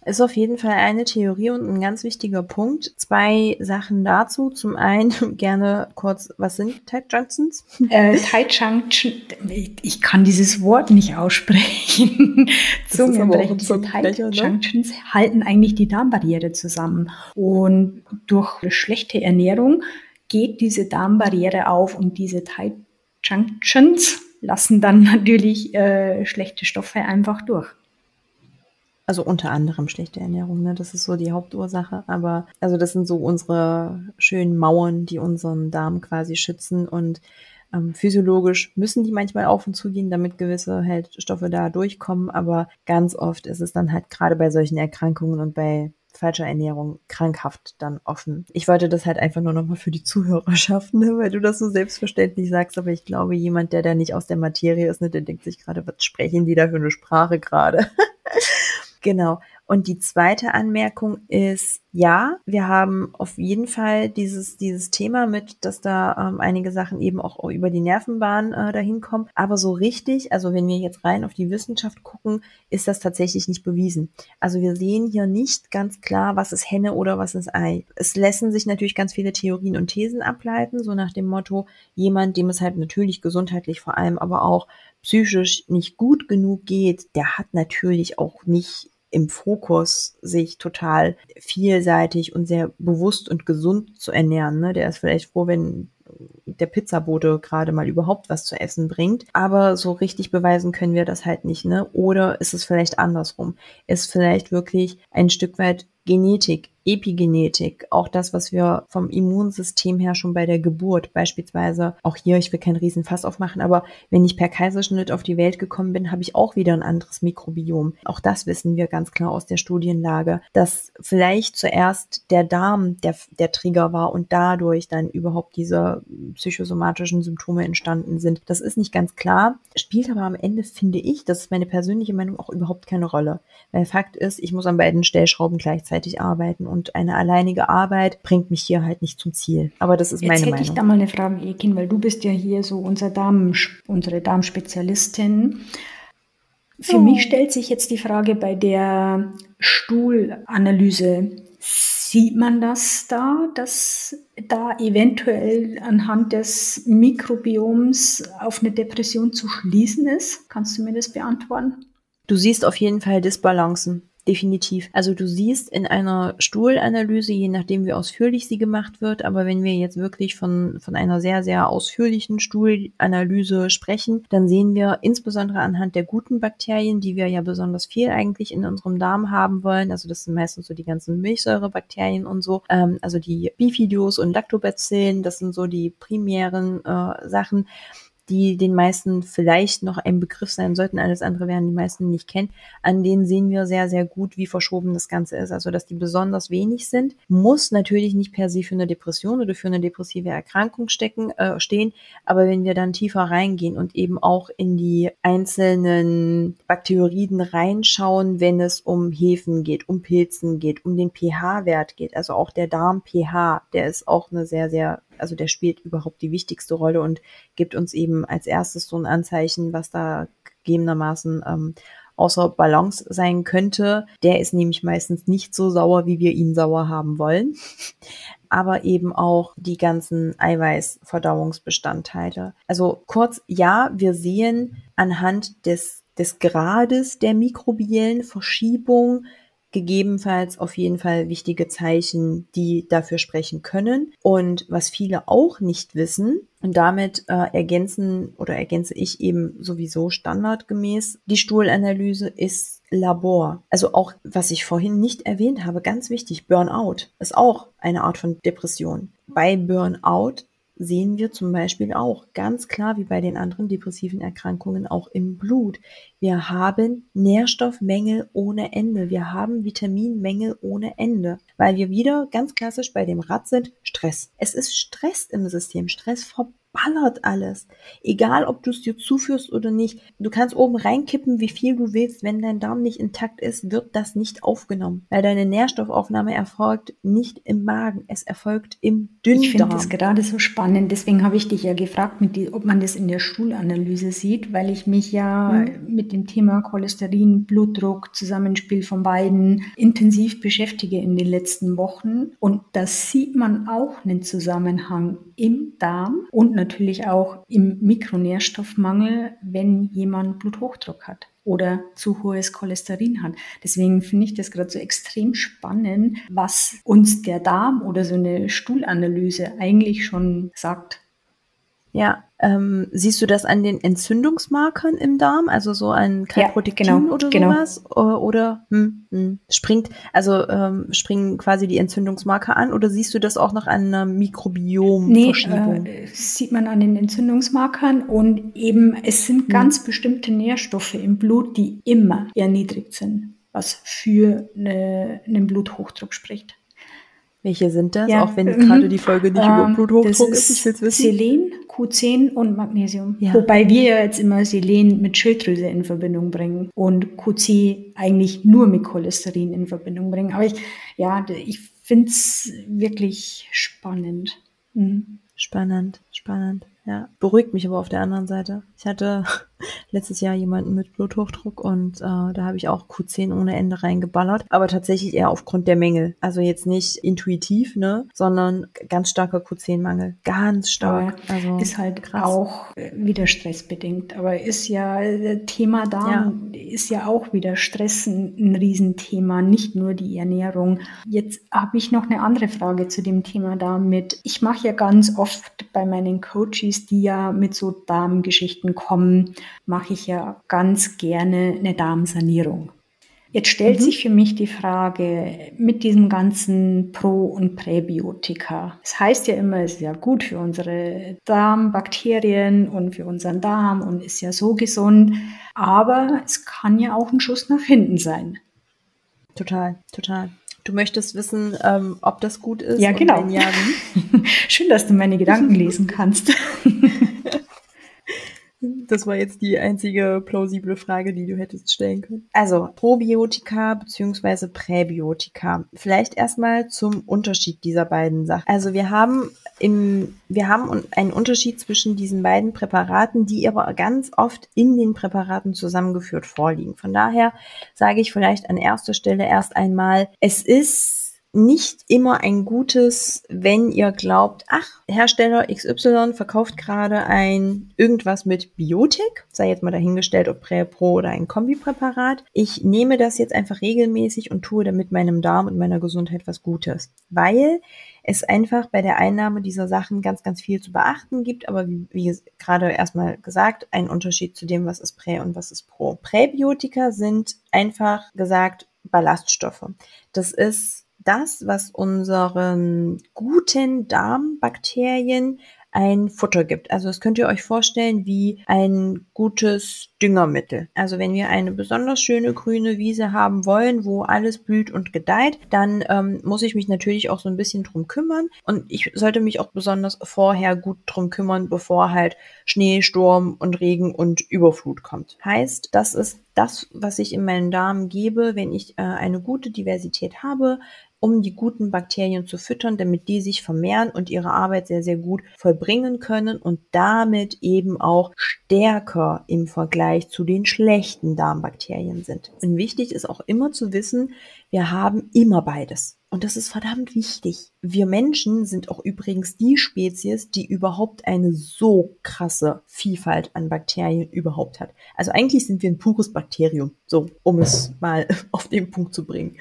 Ist auf jeden Fall eine Theorie und ein ganz wichtiger Punkt. Zwei Sachen dazu. Zum einen gerne kurz, was sind Tight Junctions? Äh, Tight Junction, ich kann dieses Wort nicht aussprechen. Zungenbrechen. Diese Tight ne? Junctions halten eigentlich die Darmbarriere zusammen. Und durch schlechte Ernährung geht diese Darmbarriere auf und diese Tight Junctions lassen dann natürlich äh, schlechte Stoffe einfach durch. Also unter anderem schlechte Ernährung, ne? Das ist so die Hauptursache. Aber also das sind so unsere schönen Mauern, die unseren Darm quasi schützen. Und ähm, physiologisch müssen die manchmal auf und zu gehen, damit gewisse halt Stoffe da durchkommen. Aber ganz oft ist es dann halt gerade bei solchen Erkrankungen und bei falscher Ernährung krankhaft dann offen. Ich wollte das halt einfach nur nochmal für die Zuhörerschaft, ne, weil du das so selbstverständlich sagst, aber ich glaube, jemand, der da nicht aus der Materie ist, ne, der denkt sich gerade, was sprechen die da für eine Sprache gerade? Genau. Und die zweite Anmerkung ist, ja, wir haben auf jeden Fall dieses, dieses Thema mit, dass da ähm, einige Sachen eben auch über die Nervenbahn äh, dahin kommen. Aber so richtig, also wenn wir jetzt rein auf die Wissenschaft gucken, ist das tatsächlich nicht bewiesen. Also wir sehen hier nicht ganz klar, was ist Henne oder was ist Ei. Es lassen sich natürlich ganz viele Theorien und Thesen ableiten, so nach dem Motto, jemand, dem es halt natürlich gesundheitlich vor allem, aber auch psychisch nicht gut genug geht, der hat natürlich auch nicht im Fokus, sich total vielseitig und sehr bewusst und gesund zu ernähren. Ne? Der ist vielleicht froh, wenn der Pizzabote gerade mal überhaupt was zu essen bringt. Aber so richtig beweisen können wir das halt nicht, ne? Oder ist es vielleicht andersrum? Ist vielleicht wirklich ein Stück weit Genetik Epigenetik, auch das, was wir vom Immunsystem her schon bei der Geburt beispielsweise, auch hier, ich will keinen Riesenfass aufmachen, aber wenn ich per Kaiserschnitt auf die Welt gekommen bin, habe ich auch wieder ein anderes Mikrobiom. Auch das wissen wir ganz klar aus der Studienlage, dass vielleicht zuerst der Darm der, der Trigger war und dadurch dann überhaupt diese psychosomatischen Symptome entstanden sind. Das ist nicht ganz klar, spielt aber am Ende, finde ich, das ist meine persönliche Meinung, auch überhaupt keine Rolle. Weil Fakt ist, ich muss an beiden Stellschrauben gleichzeitig arbeiten und eine alleinige Arbeit bringt mich hier halt nicht zum Ziel. Aber das ist Jetzt meine hätte Meinung. ich da mal eine Frage, Ekin, weil du bist ja hier so unser Darm, unsere Darmspezialistin. Für oh. mich stellt sich jetzt die Frage bei der Stuhlanalyse. Sieht man das da, dass da eventuell anhand des Mikrobioms auf eine Depression zu schließen ist? Kannst du mir das beantworten? Du siehst auf jeden Fall Disbalancen definitiv. Also du siehst in einer Stuhlanalyse, je nachdem wie ausführlich sie gemacht wird, aber wenn wir jetzt wirklich von, von einer sehr, sehr ausführlichen Stuhlanalyse sprechen, dann sehen wir insbesondere anhand der guten Bakterien, die wir ja besonders viel eigentlich in unserem Darm haben wollen, also das sind meistens so die ganzen Milchsäurebakterien und so, ähm, also die Bifidos und Lactobacillen, das sind so die primären äh, Sachen die den meisten vielleicht noch ein Begriff sein sollten, alles andere werden die meisten nicht kennen, an denen sehen wir sehr, sehr gut, wie verschoben das Ganze ist. Also, dass die besonders wenig sind, muss natürlich nicht per se für eine Depression oder für eine depressive Erkrankung stecken, äh, stehen, aber wenn wir dann tiefer reingehen und eben auch in die einzelnen Bakterien reinschauen, wenn es um Hefen geht, um Pilzen geht, um den pH-Wert geht, also auch der Darm-pH, der ist auch eine sehr, sehr also der spielt überhaupt die wichtigste Rolle und gibt uns eben als erstes so ein Anzeichen, was da gegebenermaßen ähm, außer Balance sein könnte. Der ist nämlich meistens nicht so sauer, wie wir ihn sauer haben wollen. Aber eben auch die ganzen Eiweißverdauungsbestandteile. Also kurz, ja, wir sehen anhand des, des Grades der mikrobiellen Verschiebung gegebenenfalls auf jeden Fall wichtige Zeichen, die dafür sprechen können. Und was viele auch nicht wissen, und damit äh, ergänzen oder ergänze ich eben sowieso standardgemäß die Stuhlanalyse ist Labor. Also auch, was ich vorhin nicht erwähnt habe, ganz wichtig, Burnout ist auch eine Art von Depression. Bei Burnout sehen wir zum Beispiel auch ganz klar wie bei den anderen depressiven Erkrankungen auch im Blut. Wir haben Nährstoffmängel ohne Ende. Wir haben Vitaminmängel ohne Ende, weil wir wieder ganz klassisch bei dem Rad sind. Stress. Es ist Stress im System. Stress ballert alles. Egal, ob du es dir zuführst oder nicht. Du kannst oben reinkippen, wie viel du willst. Wenn dein Darm nicht intakt ist, wird das nicht aufgenommen. Weil deine Nährstoffaufnahme erfolgt nicht im Magen. Es erfolgt im Dünndarm. Ich finde das gerade so spannend. Deswegen habe ich dich ja gefragt, die, ob man das in der Stuhlanalyse sieht, weil ich mich ja mhm. mit dem Thema Cholesterin, Blutdruck, Zusammenspiel von beiden intensiv beschäftige in den letzten Wochen. Und da sieht man auch einen Zusammenhang im Darm und natürlich auch im Mikronährstoffmangel, wenn jemand Bluthochdruck hat oder zu hohes Cholesterin hat. Deswegen finde ich das gerade so extrem spannend, was uns der Darm oder so eine Stuhlanalyse eigentlich schon sagt. Ja, ähm, siehst du das an den Entzündungsmarkern im Darm, also so ein Kalprotektin ja, genau, oder genau. sowas? Oder, oder hm, hm, springt, also ähm, springen quasi die Entzündungsmarker an oder siehst du das auch noch an einer Mikrobiomverschiebung? Nee, äh, sieht man an den Entzündungsmarkern und eben es sind hm. ganz bestimmte Nährstoffe im Blut, die immer erniedrigt sind, was für eine, einen Bluthochdruck spricht. Welche sind das? Ja, auch wenn mhm. gerade die Folge nicht ähm, über Bluthochdruck ist, ich will's wissen. Selen, Q10 und Magnesium. Ja. Wobei wir ja jetzt immer Selen mit Schilddrüse in Verbindung bringen und QC eigentlich nur mit Cholesterin in Verbindung bringen. Aber ich, ja, ich finde es wirklich spannend. Mhm. Spannend, spannend. Ja, beruhigt mich aber auf der anderen Seite. Ich hatte letztes Jahr jemanden mit Bluthochdruck und äh, da habe ich auch Q10 ohne Ende reingeballert, aber tatsächlich eher aufgrund der Mängel. Also jetzt nicht intuitiv, ne, sondern ganz starker Q10-Mangel. Ganz stark. Aber also ist halt krass. auch wieder stressbedingt. Aber ist ja äh, Thema Darm ja. ist ja auch wieder Stress ein, ein Riesenthema, nicht nur die Ernährung. Jetzt habe ich noch eine andere Frage zu dem Thema Darm mit. Ich mache ja ganz oft bei meinen Coaches, die ja mit so Darmgeschichten kommen, mache ich ja ganz gerne eine Darmsanierung. Jetzt stellt mhm. sich für mich die Frage mit diesem ganzen Pro- und Präbiotika. Es das heißt ja immer, es ist ja gut für unsere Darmbakterien und für unseren Darm und ist ja so gesund, aber es kann ja auch ein Schuss nach hinten sein. Total, total. Du möchtest wissen, ähm, ob das gut ist? Ja, genau. Ja, Schön, dass du meine Gedanken lesen kannst. Das war jetzt die einzige plausible Frage, die du hättest stellen können. Also Probiotika beziehungsweise Präbiotika. Vielleicht erstmal zum Unterschied dieser beiden Sachen. Also wir haben im, wir haben einen Unterschied zwischen diesen beiden Präparaten, die aber ganz oft in den Präparaten zusammengeführt vorliegen. Von daher sage ich vielleicht an erster Stelle erst einmal, es ist nicht immer ein gutes, wenn ihr glaubt, ach, Hersteller XY verkauft gerade ein irgendwas mit Biotik, sei jetzt mal dahingestellt, ob Prä Pro oder ein Kombipräparat. Ich nehme das jetzt einfach regelmäßig und tue damit meinem Darm und meiner Gesundheit was Gutes, weil es einfach bei der Einnahme dieser Sachen ganz, ganz viel zu beachten gibt, aber wie, wie gerade erstmal gesagt, ein Unterschied zu dem, was ist Prä und was ist Pro. Präbiotika sind einfach gesagt Ballaststoffe. Das ist das, was unseren guten Darmbakterien ein Futter gibt. Also das könnt ihr euch vorstellen wie ein gutes Düngermittel. Also wenn wir eine besonders schöne grüne Wiese haben wollen, wo alles blüht und gedeiht, dann ähm, muss ich mich natürlich auch so ein bisschen drum kümmern und ich sollte mich auch besonders vorher gut drum kümmern, bevor halt Schnee, Sturm und Regen und Überflut kommt. Heißt, das ist das, was ich in meinen Darm gebe, wenn ich äh, eine gute Diversität habe, um die guten Bakterien zu füttern, damit die sich vermehren und ihre Arbeit sehr, sehr gut vollbringen können und damit eben auch stärker im Vergleich zu den schlechten Darmbakterien sind. Und wichtig ist auch immer zu wissen, wir haben immer beides. Und das ist verdammt wichtig. Wir Menschen sind auch übrigens die Spezies, die überhaupt eine so krasse Vielfalt an Bakterien überhaupt hat. Also eigentlich sind wir ein pures Bakterium, so um es mal auf den Punkt zu bringen.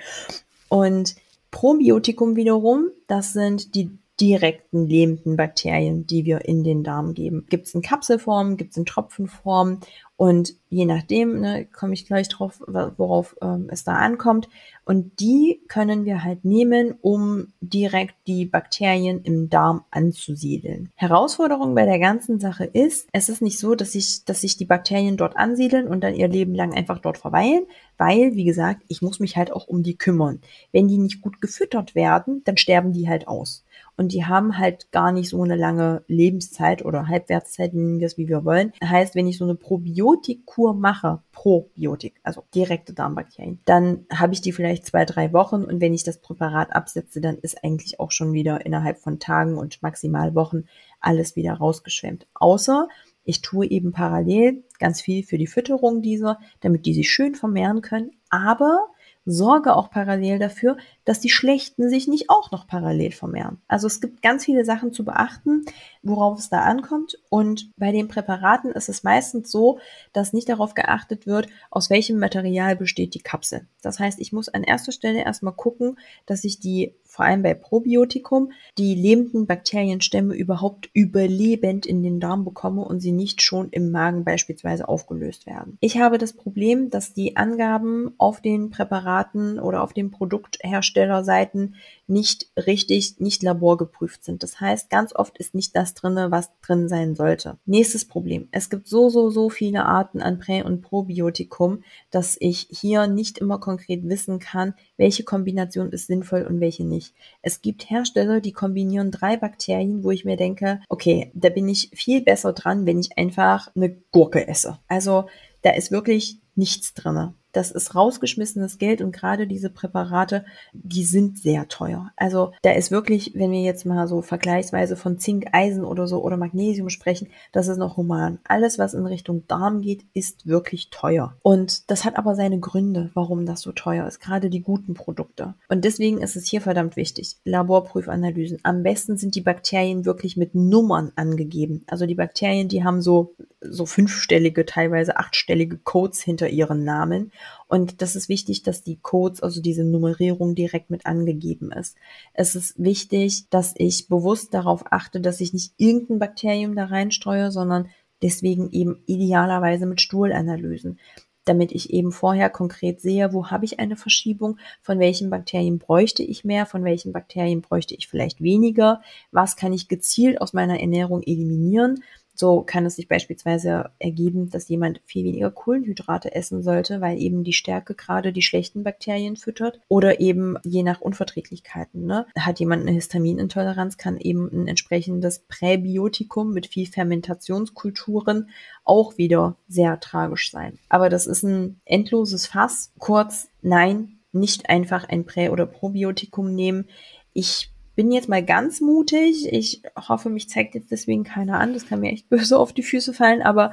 Und Probiotikum wiederum, das sind die direkten lebenden Bakterien, die wir in den Darm geben. Gibt es in Kapselform, gibt es in Tropfenform und je nachdem, ne, komme ich gleich drauf, worauf ähm, es da ankommt. Und die können wir halt nehmen, um direkt die Bakterien im Darm anzusiedeln. Herausforderung bei der ganzen Sache ist, es ist nicht so, dass sich, dass sich die Bakterien dort ansiedeln und dann ihr Leben lang einfach dort verweilen, weil, wie gesagt, ich muss mich halt auch um die kümmern. Wenn die nicht gut gefüttert werden, dann sterben die halt aus und die haben halt gar nicht so eine lange Lebenszeit oder Halbwertszeit, nennen wie wir wollen. Heißt, wenn ich so eine Probiotikkur mache, Probiotik, also direkte Darmbakterien, dann habe ich die vielleicht zwei, drei Wochen und wenn ich das Präparat absetze, dann ist eigentlich auch schon wieder innerhalb von Tagen und maximal Wochen alles wieder rausgeschwemmt. Außer ich tue eben parallel ganz viel für die Fütterung dieser, damit die sich schön vermehren können. Aber sorge auch parallel dafür, dass die Schlechten sich nicht auch noch parallel vermehren. Also es gibt ganz viele Sachen zu beachten, worauf es da ankommt. Und bei den Präparaten ist es meistens so, dass nicht darauf geachtet wird, aus welchem Material besteht die Kapsel. Das heißt, ich muss an erster Stelle erstmal gucken, dass ich die vor allem bei Probiotikum, die lebenden Bakterienstämme überhaupt überlebend in den Darm bekomme und sie nicht schon im Magen beispielsweise aufgelöst werden. Ich habe das Problem, dass die Angaben auf den Präparaten oder auf den Produktherstellerseiten nicht richtig, nicht laborgeprüft sind. Das heißt, ganz oft ist nicht das drinne, was drin sein sollte. Nächstes Problem. Es gibt so, so, so viele Arten an Prä- und Probiotikum, dass ich hier nicht immer konkret wissen kann, welche Kombination ist sinnvoll und welche nicht. Es gibt Hersteller, die kombinieren drei Bakterien, wo ich mir denke, okay, da bin ich viel besser dran, wenn ich einfach eine Gurke esse. Also da ist wirklich nichts drinne. Das ist rausgeschmissenes Geld und gerade diese Präparate, die sind sehr teuer. Also da ist wirklich, wenn wir jetzt mal so vergleichsweise von Zink, Eisen oder so oder Magnesium sprechen, das ist noch human. Alles, was in Richtung Darm geht, ist wirklich teuer. Und das hat aber seine Gründe, warum das so teuer ist. Gerade die guten Produkte. Und deswegen ist es hier verdammt wichtig. Laborprüfanalysen. Am besten sind die Bakterien wirklich mit Nummern angegeben. Also die Bakterien, die haben so, so fünfstellige, teilweise achtstellige Codes hinter ihren Namen. Und das ist wichtig, dass die Codes, also diese Nummerierung direkt mit angegeben ist. Es ist wichtig, dass ich bewusst darauf achte, dass ich nicht irgendein Bakterium da reinstreue, sondern deswegen eben idealerweise mit Stuhlanalysen. damit ich eben vorher konkret sehe, wo habe ich eine Verschiebung, von welchen Bakterien bräuchte ich mehr, von welchen Bakterien bräuchte ich vielleicht weniger, was kann ich gezielt aus meiner Ernährung eliminieren, so kann es sich beispielsweise ergeben, dass jemand viel weniger Kohlenhydrate essen sollte, weil eben die Stärke gerade die schlechten Bakterien füttert oder eben je nach Unverträglichkeiten. Ne? Hat jemand eine Histaminintoleranz, kann eben ein entsprechendes Präbiotikum mit viel Fermentationskulturen auch wieder sehr tragisch sein. Aber das ist ein endloses Fass. Kurz, nein, nicht einfach ein Prä- oder Probiotikum nehmen. Ich bin jetzt mal ganz mutig. Ich hoffe, mich zeigt jetzt deswegen keiner an. Das kann mir echt böse auf die Füße fallen. Aber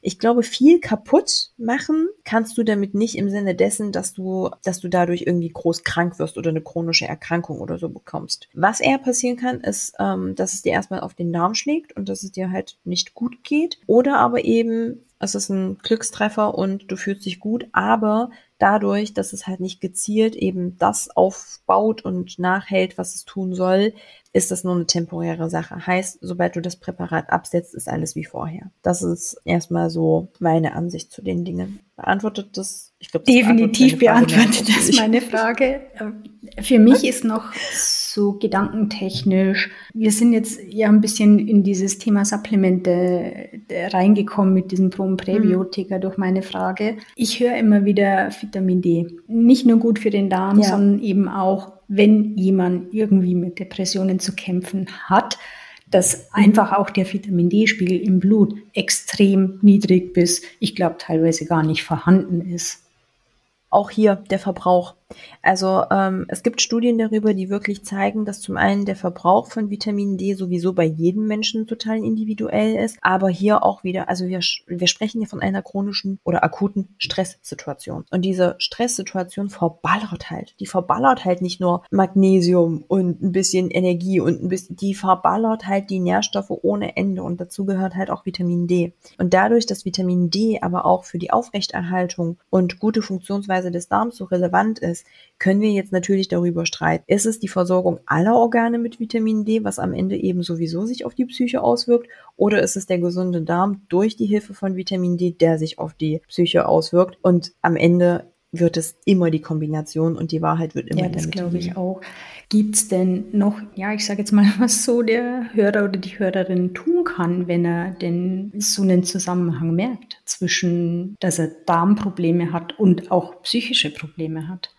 ich glaube, viel kaputt machen kannst du damit nicht im Sinne dessen, dass du, dass du dadurch irgendwie groß krank wirst oder eine chronische Erkrankung oder so bekommst. Was eher passieren kann, ist, ähm, dass es dir erstmal auf den Darm schlägt und dass es dir halt nicht gut geht. Oder aber eben, es ist ein Glückstreffer und du fühlst dich gut, aber dadurch, dass es halt nicht gezielt eben das aufbaut und nachhält, was es tun soll, ist das nur eine temporäre Sache. Heißt, sobald du das Präparat absetzt, ist alles wie vorher. Das ist erstmal so meine Ansicht zu den Dingen. Beantwortet das? Ich glaube, definitiv beantwortet das meine Frage. Für mich ist noch so gedankentechnisch. Wir sind jetzt ja ein bisschen in dieses Thema Supplemente reingekommen mit diesem Pro- und Präbiotika mhm. durch meine Frage. Ich höre immer wieder Vitamin D. Nicht nur gut für den Darm, ja. sondern eben auch, wenn jemand irgendwie mit Depressionen zu kämpfen hat, dass einfach auch der Vitamin D-Spiegel im Blut extrem niedrig bis, ich glaube, teilweise gar nicht vorhanden ist. Auch hier der Verbrauch. Also ähm, es gibt Studien darüber, die wirklich zeigen, dass zum einen der Verbrauch von Vitamin D sowieso bei jedem Menschen total individuell ist, aber hier auch wieder, also wir, wir sprechen hier von einer chronischen oder akuten Stresssituation. Und diese Stresssituation verballert halt. Die verballert halt nicht nur Magnesium und ein bisschen Energie und ein bisschen, die verballert halt die Nährstoffe ohne Ende und dazu gehört halt auch Vitamin D. Und dadurch, dass Vitamin D aber auch für die Aufrechterhaltung und gute Funktionsweise des Darms so relevant ist, können wir jetzt natürlich darüber streiten. Ist es die Versorgung aller Organe mit Vitamin D, was am Ende eben sowieso sich auf die Psyche auswirkt? Oder ist es der gesunde Darm durch die Hilfe von Vitamin D, der sich auf die Psyche auswirkt? Und am Ende wird es immer die Kombination und die Wahrheit wird immer Ja, das glaube ich auch. Gibt es denn noch, ja, ich sage jetzt mal, was so der Hörer oder die Hörerin tun kann, wenn er denn so einen Zusammenhang merkt zwischen, dass er Darmprobleme hat und auch psychische Probleme hat?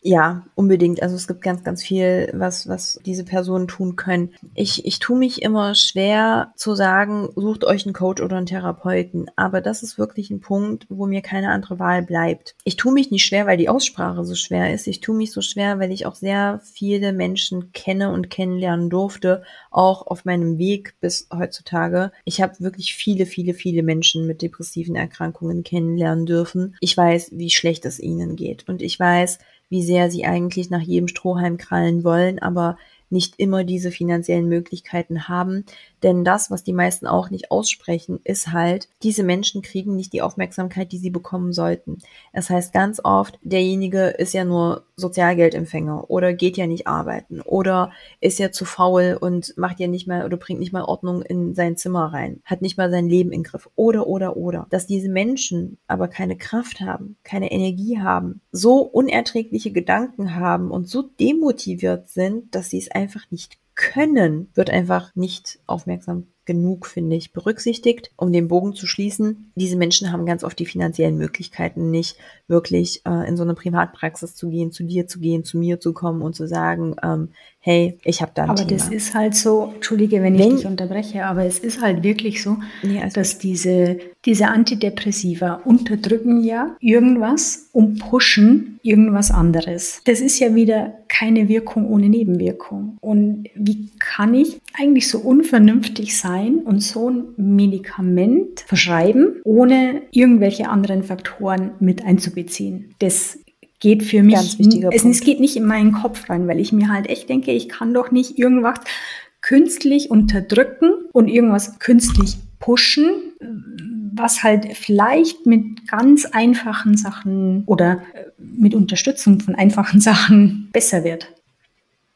Ja, unbedingt. Also es gibt ganz, ganz viel, was, was diese Personen tun können. Ich, ich tue mich immer schwer zu sagen, sucht euch einen Coach oder einen Therapeuten. Aber das ist wirklich ein Punkt, wo mir keine andere Wahl bleibt. Ich tue mich nicht schwer, weil die Aussprache so schwer ist. Ich tue mich so schwer, weil ich auch sehr viele Menschen kenne und kennenlernen durfte, auch auf meinem Weg bis heutzutage. Ich habe wirklich viele, viele, viele Menschen mit depressiven Erkrankungen kennenlernen dürfen. Ich weiß, wie schlecht es ihnen geht. Und ich weiß, wie sehr sie eigentlich nach jedem Strohhalm krallen wollen, aber nicht immer diese finanziellen Möglichkeiten haben. Denn das, was die meisten auch nicht aussprechen, ist halt, diese Menschen kriegen nicht die Aufmerksamkeit, die sie bekommen sollten. Es heißt ganz oft, derjenige ist ja nur Sozialgeldempfänger oder geht ja nicht arbeiten oder ist ja zu faul und macht ja nicht mal oder bringt nicht mal Ordnung in sein Zimmer rein, hat nicht mal sein Leben in Griff oder oder oder. Dass diese Menschen aber keine Kraft haben, keine Energie haben, so unerträgliche Gedanken haben und so demotiviert sind, dass sie es einfach nicht können, wird einfach nicht aufmerksam genug, finde ich, berücksichtigt. Um den Bogen zu schließen, diese Menschen haben ganz oft die finanziellen Möglichkeiten nicht, wirklich äh, in so eine Privatpraxis zu gehen, zu dir zu gehen, zu mir zu kommen und zu sagen, ähm, hey, ich habe da ein Aber Thema. das ist halt so, entschuldige, wenn ich wenn, dich unterbreche, aber es ist halt wirklich so, nee, also dass diese, diese Antidepressiva unterdrücken ja irgendwas und pushen irgendwas anderes. Das ist ja wieder keine Wirkung ohne Nebenwirkung. Und wie kann ich eigentlich so unvernünftig sein und so ein Medikament verschreiben, ohne irgendwelche anderen Faktoren mit einzubeziehen? Das geht für mich, Ganz wichtiger es, es geht nicht in meinen Kopf rein, weil ich mir halt echt denke, ich kann doch nicht irgendwas künstlich unterdrücken und irgendwas künstlich pushen, was halt vielleicht mit ganz einfachen Sachen oder äh, mit Unterstützung von einfachen Sachen besser wird.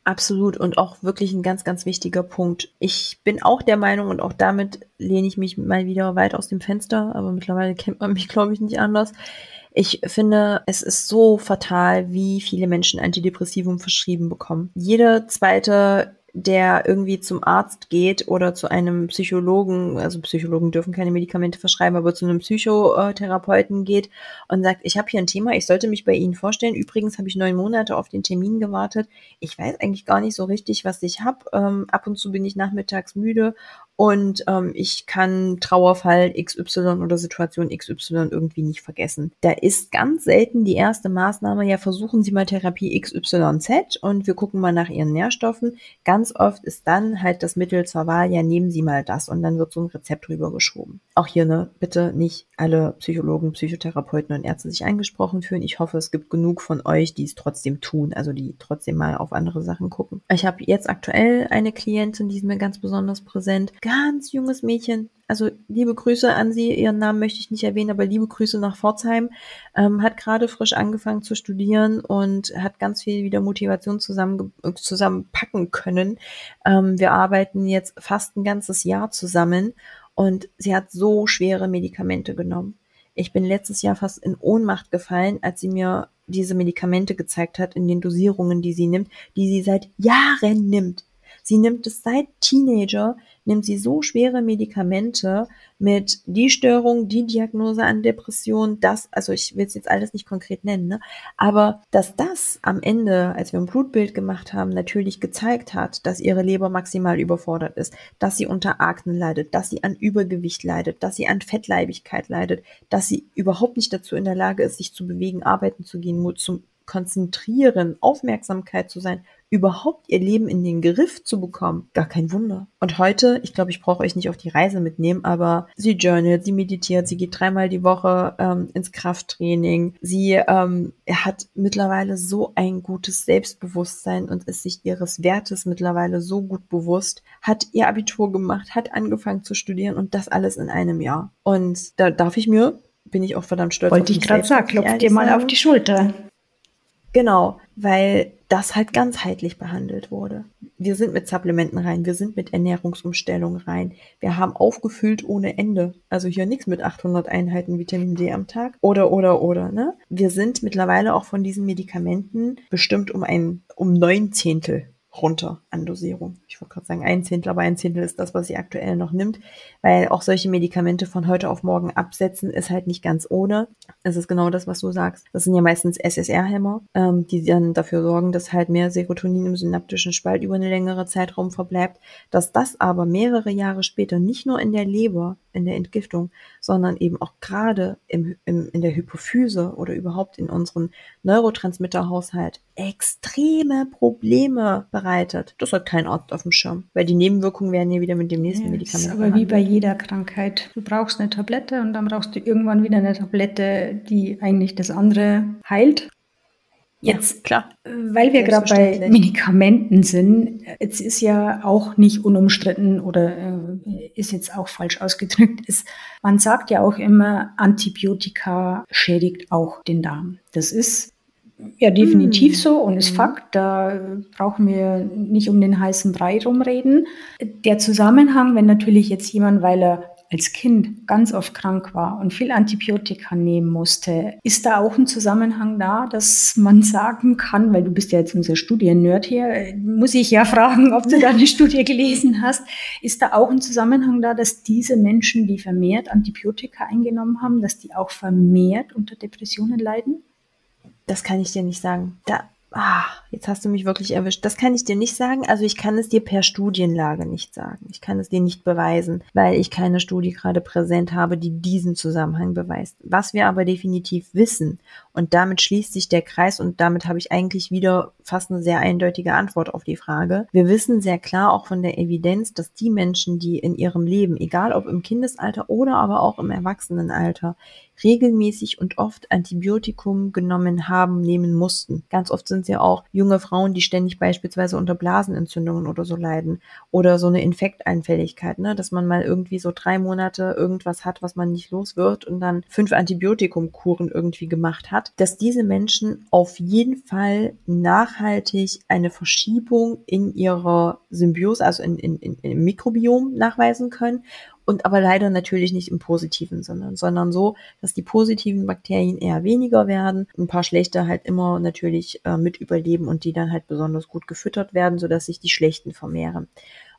Absolut und auch wirklich ein ganz, ganz wichtiger Punkt. Ich bin auch der Meinung und auch damit lehne ich mich mal wieder weit aus dem Fenster, aber mittlerweile kennt man mich, glaube ich, nicht anders. Ich finde, es ist so fatal, wie viele Menschen Antidepressivum verschrieben bekommen. Jede zweite der irgendwie zum Arzt geht oder zu einem Psychologen, also Psychologen dürfen keine Medikamente verschreiben, aber zu einem Psychotherapeuten geht und sagt, ich habe hier ein Thema, ich sollte mich bei Ihnen vorstellen. Übrigens habe ich neun Monate auf den Termin gewartet. Ich weiß eigentlich gar nicht so richtig, was ich habe. Ähm, ab und zu bin ich nachmittags müde und ähm, ich kann Trauerfall XY oder Situation XY irgendwie nicht vergessen. Da ist ganz selten die erste Maßnahme, ja, versuchen Sie mal Therapie XYZ und wir gucken mal nach Ihren Nährstoffen. Ganz oft ist dann halt das Mittel zur Wahl, ja, nehmen Sie mal das und dann wird so ein Rezept drüber geschoben. Auch hier, ne, bitte nicht alle Psychologen, Psychotherapeuten und Ärzte sich angesprochen fühlen. Ich hoffe, es gibt genug von euch, die es trotzdem tun, also die trotzdem mal auf andere Sachen gucken. Ich habe jetzt aktuell eine Klientin, die ist mir ganz besonders präsent ganz junges Mädchen. Also liebe Grüße an sie. Ihren Namen möchte ich nicht erwähnen, aber liebe Grüße nach Pforzheim. Ähm, hat gerade frisch angefangen zu studieren und hat ganz viel wieder Motivation zusammen, zusammenpacken können. Ähm, wir arbeiten jetzt fast ein ganzes Jahr zusammen und sie hat so schwere Medikamente genommen. Ich bin letztes Jahr fast in Ohnmacht gefallen, als sie mir diese Medikamente gezeigt hat in den Dosierungen, die sie nimmt, die sie seit Jahren nimmt. Sie nimmt es seit Teenager, nimmt sie so schwere Medikamente mit die Störung, die Diagnose an Depression, das, also ich will es jetzt alles nicht konkret nennen, ne? aber dass das am Ende, als wir ein Blutbild gemacht haben, natürlich gezeigt hat, dass ihre Leber maximal überfordert ist, dass sie unter Aknen leidet, dass sie an Übergewicht leidet, dass sie an Fettleibigkeit leidet, dass sie überhaupt nicht dazu in der Lage ist, sich zu bewegen, arbeiten zu gehen, zum Konzentrieren, Aufmerksamkeit zu sein, überhaupt ihr Leben in den Griff zu bekommen, gar kein Wunder. Und heute, ich glaube, ich brauche euch nicht auf die Reise mitnehmen, aber sie journalt, sie meditiert, sie geht dreimal die Woche ähm, ins Krafttraining. Sie ähm, hat mittlerweile so ein gutes Selbstbewusstsein und ist sich ihres Wertes mittlerweile so gut bewusst, hat ihr Abitur gemacht, hat angefangen zu studieren und das alles in einem Jahr. Und da darf ich mir bin ich auch verdammt stolz. Wollte ich gerade sagen, klopf dir mal auf die Schulter. Genau, weil das halt ganzheitlich behandelt wurde. Wir sind mit Supplementen rein, wir sind mit Ernährungsumstellung rein. Wir haben aufgefüllt ohne Ende. Also hier nichts mit 800 Einheiten Vitamin D am Tag oder oder oder, ne? Wir sind mittlerweile auch von diesen Medikamenten bestimmt um ein um neun Zehntel runter an Dosierung. Ich wollte gerade sagen ein Zehntel, aber ein Zehntel ist das, was sie aktuell noch nimmt, weil auch solche Medikamente von heute auf morgen absetzen ist halt nicht ganz ohne. Es ist genau das, was du sagst. Das sind ja meistens SSR-Hämmer, ähm, die dann dafür sorgen, dass halt mehr Serotonin im synaptischen Spalt über eine längere Zeitraum verbleibt. Dass das aber mehrere Jahre später nicht nur in der Leber, in der Entgiftung, sondern eben auch gerade im, im, in der Hypophyse oder überhaupt in unserem Neurotransmitterhaushalt extreme Probleme bereitet. Das hat kein Arzt auf dem Schirm, weil die Nebenwirkungen werden ja wieder mit dem nächsten ja, Medikament. aber behandelt. wie bei jeder Krankheit. Du brauchst eine Tablette und dann brauchst du irgendwann wieder eine Tablette, die eigentlich das andere heilt. Jetzt, ja, klar. Weil wir gerade bei Medikamenten sind, jetzt ist ja auch nicht unumstritten oder äh, ist jetzt auch falsch ausgedrückt, ist, man sagt ja auch immer, Antibiotika schädigt auch den Darm. Das ist ja definitiv mm. so und ist mm. Fakt. Da brauchen wir nicht um den heißen Brei rumreden. Der Zusammenhang, wenn natürlich jetzt jemand, weil er als Kind ganz oft krank war und viel Antibiotika nehmen musste, ist da auch ein Zusammenhang da, dass man sagen kann, weil du bist ja jetzt unser Studiennerd hier, muss ich ja fragen, ob du da eine Studie gelesen hast, ist da auch ein Zusammenhang da, dass diese Menschen, die vermehrt Antibiotika eingenommen haben, dass die auch vermehrt unter Depressionen leiden? Das kann ich dir nicht sagen. Da Ah, jetzt hast du mich wirklich erwischt. Das kann ich dir nicht sagen. Also ich kann es dir per Studienlage nicht sagen. Ich kann es dir nicht beweisen, weil ich keine Studie gerade präsent habe, die diesen Zusammenhang beweist. Was wir aber definitiv wissen, und damit schließt sich der Kreis und damit habe ich eigentlich wieder fast eine sehr eindeutige Antwort auf die Frage. Wir wissen sehr klar auch von der Evidenz, dass die Menschen, die in ihrem Leben, egal ob im Kindesalter oder aber auch im Erwachsenenalter, regelmäßig und oft Antibiotikum genommen haben, nehmen mussten. Ganz oft sind es ja auch junge Frauen, die ständig beispielsweise unter Blasenentzündungen oder so leiden oder so eine Infekteinfälligkeit, ne? dass man mal irgendwie so drei Monate irgendwas hat, was man nicht los wird und dann fünf Antibiotikumkuren irgendwie gemacht hat, dass diese Menschen auf jeden Fall nach nachhaltig eine Verschiebung in ihrer Symbiose, also in, in, in, im Mikrobiom nachweisen können und aber leider natürlich nicht im positiven Sinne, sondern so, dass die positiven Bakterien eher weniger werden, ein paar schlechte halt immer natürlich äh, mit überleben und die dann halt besonders gut gefüttert werden, sodass sich die schlechten vermehren.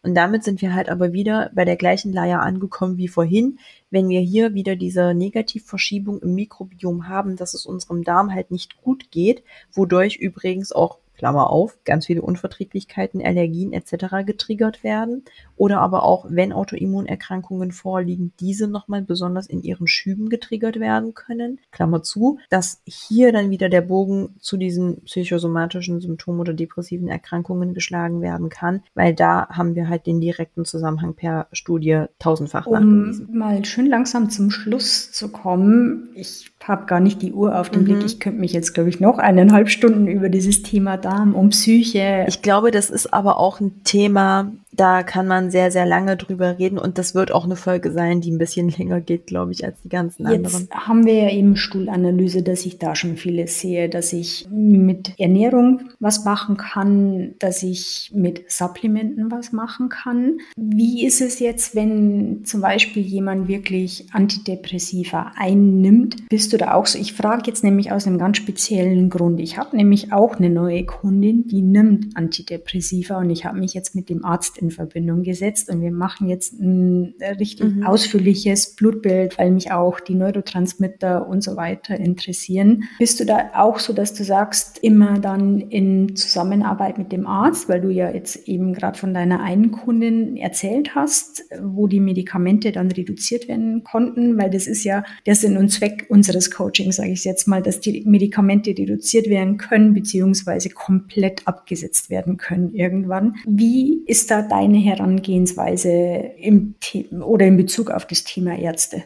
Und damit sind wir halt aber wieder bei der gleichen Leier angekommen wie vorhin, wenn wir hier wieder diese Negativverschiebung im Mikrobiom haben, dass es unserem Darm halt nicht gut geht, wodurch übrigens auch Klammer auf, ganz viele Unverträglichkeiten, Allergien etc. getriggert werden. Oder aber auch, wenn Autoimmunerkrankungen vorliegen, diese nochmal besonders in ihren Schüben getriggert werden können. Klammer zu, dass hier dann wieder der Bogen zu diesen psychosomatischen Symptomen oder depressiven Erkrankungen geschlagen werden kann, weil da haben wir halt den direkten Zusammenhang per Studie tausendfach um nachgewiesen. Mal schön langsam zum Schluss zu kommen. Ich habe gar nicht die Uhr auf dem mhm. Blick. Ich könnte mich jetzt, glaube ich, noch eineinhalb Stunden über dieses Thema Darm und Psyche. Ich glaube, das ist aber auch ein Thema, da kann man sehr, sehr lange drüber reden und das wird auch eine Folge sein, die ein bisschen länger geht, glaube ich, als die ganzen Jetzt anderen. Jetzt haben wir ja eben Stuhlanalyse, dass ich da schon vieles sehe, dass ich mit Ernährung was machen kann, dass ich mit Supplementen was machen kann. Wie ist es jetzt, wenn zum Beispiel jemand wirklich Antidepressiva einnimmt? Bist du da auch so? Ich frage jetzt nämlich aus einem ganz speziellen Grund. Ich habe nämlich auch eine neue Kundin, die nimmt Antidepressiva und ich habe mich jetzt mit dem Arzt in Verbindung gesetzt und wir machen jetzt ein richtig mhm. ausführliches Blutbild, weil mich auch die Neurotransmitter und so weiter interessieren. Bist du da auch so, dass du sagst, immer dann in Zusammenarbeit mit dem Arzt, weil du ja jetzt eben gerade von deiner einen Kundin erzählt hast, wo die Medikamente dann reduziert werden konnten, weil das ist ja der Sinn und Zweck unseres Coachings, sage ich jetzt mal, dass die Medikamente reduziert werden können, beziehungsweise komplett abgesetzt werden können irgendwann. Wie ist da deine Herangehensweise im oder in Bezug auf das Thema Ärzte?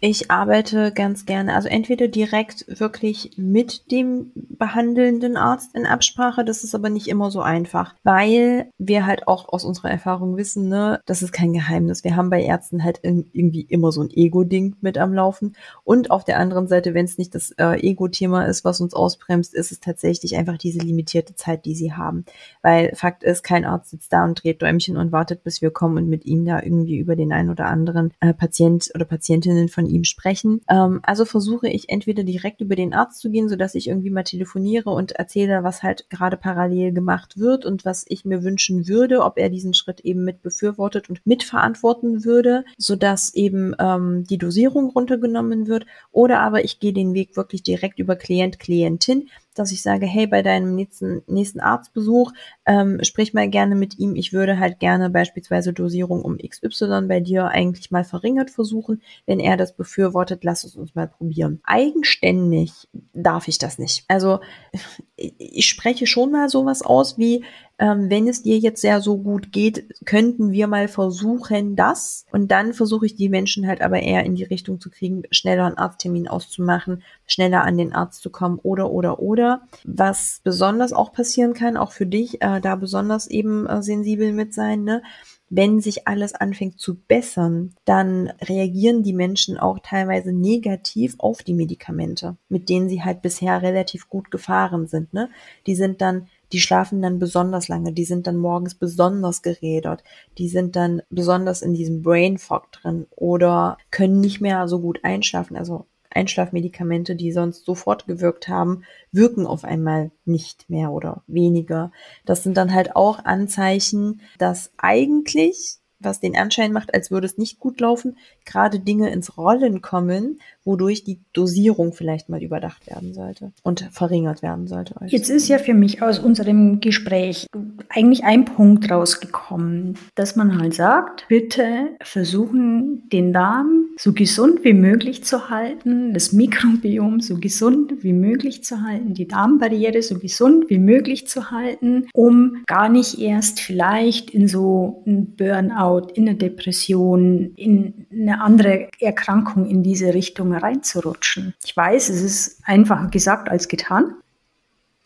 Ich arbeite ganz gerne, also entweder direkt wirklich mit dem behandelnden Arzt in Absprache, das ist aber nicht immer so einfach, weil wir halt auch aus unserer Erfahrung wissen, ne, das ist kein Geheimnis. Wir haben bei Ärzten halt irgendwie immer so ein Ego-Ding mit am Laufen. Und auf der anderen Seite, wenn es nicht das äh, Ego-Thema ist, was uns ausbremst, ist es tatsächlich einfach diese limitierte Zeit, die sie haben. Weil Fakt ist, kein Arzt sitzt da und dreht Däumchen und wartet, bis wir kommen und mit ihm da irgendwie über den einen oder anderen äh, Patient oder Patientinnen von ihm sprechen. Ähm, also versuche ich entweder direkt über den Arzt zu gehen, sodass ich irgendwie mal telefoniere und erzähle, was halt gerade parallel gemacht wird und was ich mir wünschen würde, ob er diesen Schritt eben mit befürwortet und mitverantworten würde, sodass eben ähm, die Dosierung runtergenommen wird. Oder aber ich gehe den Weg wirklich direkt über Klient, Klientin, dass ich sage, hey, bei deinem nächsten, nächsten Arztbesuch, ähm, sprich mal gerne mit ihm. Ich würde halt gerne beispielsweise Dosierung um XY bei dir eigentlich mal verringert versuchen. Wenn er das befürwortet, lass es uns mal probieren. Eigenständig darf ich das nicht. Also ich spreche schon mal sowas aus wie, ähm, wenn es dir jetzt sehr so gut geht, könnten wir mal versuchen das. Und dann versuche ich die Menschen halt aber eher in die Richtung zu kriegen, schneller einen Arzttermin auszumachen, schneller an den Arzt zu kommen oder, oder, oder. Was besonders auch passieren kann, auch für dich, äh, da besonders eben äh, sensibel mit sein, ne? wenn sich alles anfängt zu bessern, dann reagieren die Menschen auch teilweise negativ auf die Medikamente, mit denen sie halt bisher relativ gut gefahren sind. Ne? Die sind dann die schlafen dann besonders lange, die sind dann morgens besonders gerädert, die sind dann besonders in diesem Brain Fog drin oder können nicht mehr so gut einschlafen. Also Einschlafmedikamente, die sonst sofort gewirkt haben, wirken auf einmal nicht mehr oder weniger. Das sind dann halt auch Anzeichen, dass eigentlich was den Anschein macht, als würde es nicht gut laufen, gerade Dinge ins Rollen kommen, wodurch die Dosierung vielleicht mal überdacht werden sollte und verringert werden sollte. Jetzt ist ja für mich aus unserem Gespräch eigentlich ein Punkt rausgekommen, dass man halt sagt, bitte versuchen, den Darm so gesund wie möglich zu halten, das Mikrobiom so gesund wie möglich zu halten, die Darmbarriere so gesund wie möglich zu halten, um gar nicht erst vielleicht in so ein Burnout, in eine Depression, in eine andere Erkrankung in diese Richtung reinzurutschen. Ich weiß, es ist einfacher gesagt als getan.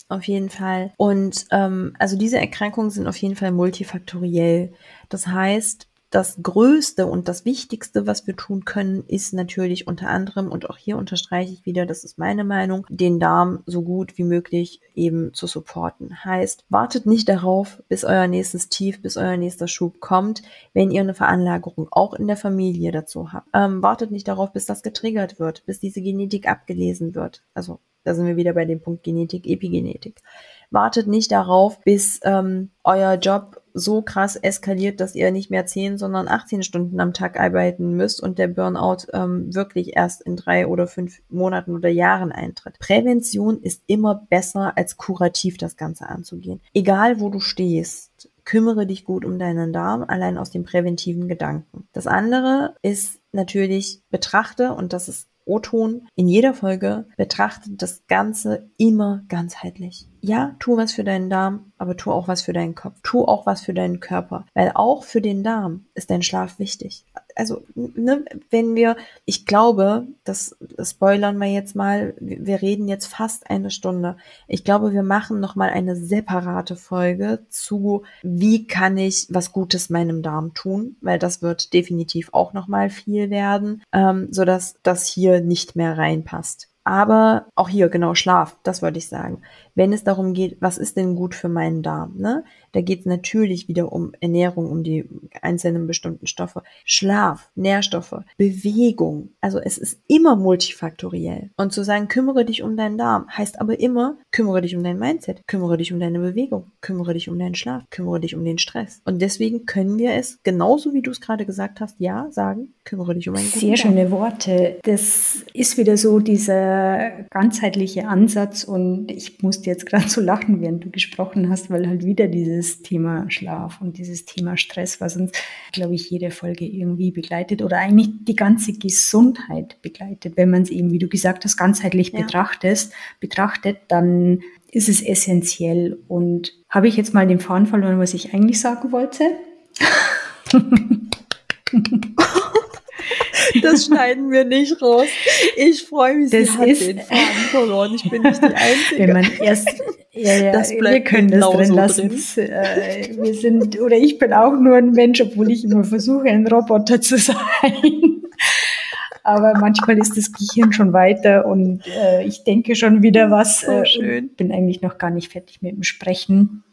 Auf jeden Fall. Und ähm, also diese Erkrankungen sind auf jeden Fall multifaktoriell. Das heißt, das Größte und das Wichtigste, was wir tun können, ist natürlich unter anderem, und auch hier unterstreiche ich wieder, das ist meine Meinung, den Darm so gut wie möglich eben zu supporten. Heißt, wartet nicht darauf, bis euer nächstes Tief, bis euer nächster Schub kommt, wenn ihr eine Veranlagerung auch in der Familie dazu habt. Ähm, wartet nicht darauf, bis das getriggert wird, bis diese Genetik abgelesen wird. Also da sind wir wieder bei dem Punkt Genetik, Epigenetik. Wartet nicht darauf, bis ähm, euer Job so krass eskaliert, dass ihr nicht mehr 10, sondern 18 Stunden am Tag arbeiten müsst und der Burnout ähm, wirklich erst in drei oder fünf Monaten oder Jahren eintritt. Prävention ist immer besser als kurativ das Ganze anzugehen. Egal wo du stehst, kümmere dich gut um deinen Darm, allein aus dem präventiven Gedanken. Das andere ist natürlich betrachte, und das ist O-Ton in jeder Folge betrachtet das Ganze immer ganzheitlich. Ja, tu was für deinen Darm, aber tu auch was für deinen Kopf. Tu auch was für deinen Körper, weil auch für den Darm ist dein Schlaf wichtig. Also, ne, wenn wir, ich glaube, das, das spoilern wir jetzt mal, wir reden jetzt fast eine Stunde. Ich glaube, wir machen noch mal eine separate Folge zu, wie kann ich was Gutes meinem Darm tun, weil das wird definitiv auch noch mal viel werden, ähm, so dass das hier nicht mehr reinpasst. Aber auch hier genau Schlaf, das wollte ich sagen. Wenn es darum geht, was ist denn gut für meinen Darm, ne? Da geht es natürlich wieder um Ernährung, um die einzelnen bestimmten Stoffe, Schlaf, Nährstoffe, Bewegung. Also es ist immer multifaktoriell. Und zu sagen, kümmere dich um deinen Darm, heißt aber immer, kümmere dich um dein Mindset, kümmere dich um deine Bewegung, kümmere dich um deinen Schlaf, kümmere dich um den Stress. Und deswegen können wir es, genauso wie du es gerade gesagt hast, ja, sagen, kümmere dich um einen guten Sehr schöne Worte. Das ist wieder so dieser ganzheitliche Ansatz und ich musste jetzt gerade so lachen, während du gesprochen hast, weil halt wieder dieses dieses Thema Schlaf und dieses Thema Stress, was uns, glaube ich, jede Folge irgendwie begleitet oder eigentlich die ganze Gesundheit begleitet. Wenn man es eben, wie du gesagt hast, ganzheitlich ja. betrachtest, betrachtet, dann ist es essentiell. Und habe ich jetzt mal den Faden verloren, was ich eigentlich sagen wollte? Das schneiden wir nicht raus. Ich freue mich, das sie hat den Faden verloren. Ich bin nicht die Einzige. Wenn man erst, ja, ja, das wir können das drin lassen. Drin. Äh, wir sind, oder ich bin auch nur ein Mensch, obwohl ich immer versuche, ein Roboter zu sein. Aber manchmal ist das Gehirn schon weiter und äh, ich denke schon wieder was. So äh, schön. Bin eigentlich noch gar nicht fertig mit dem Sprechen.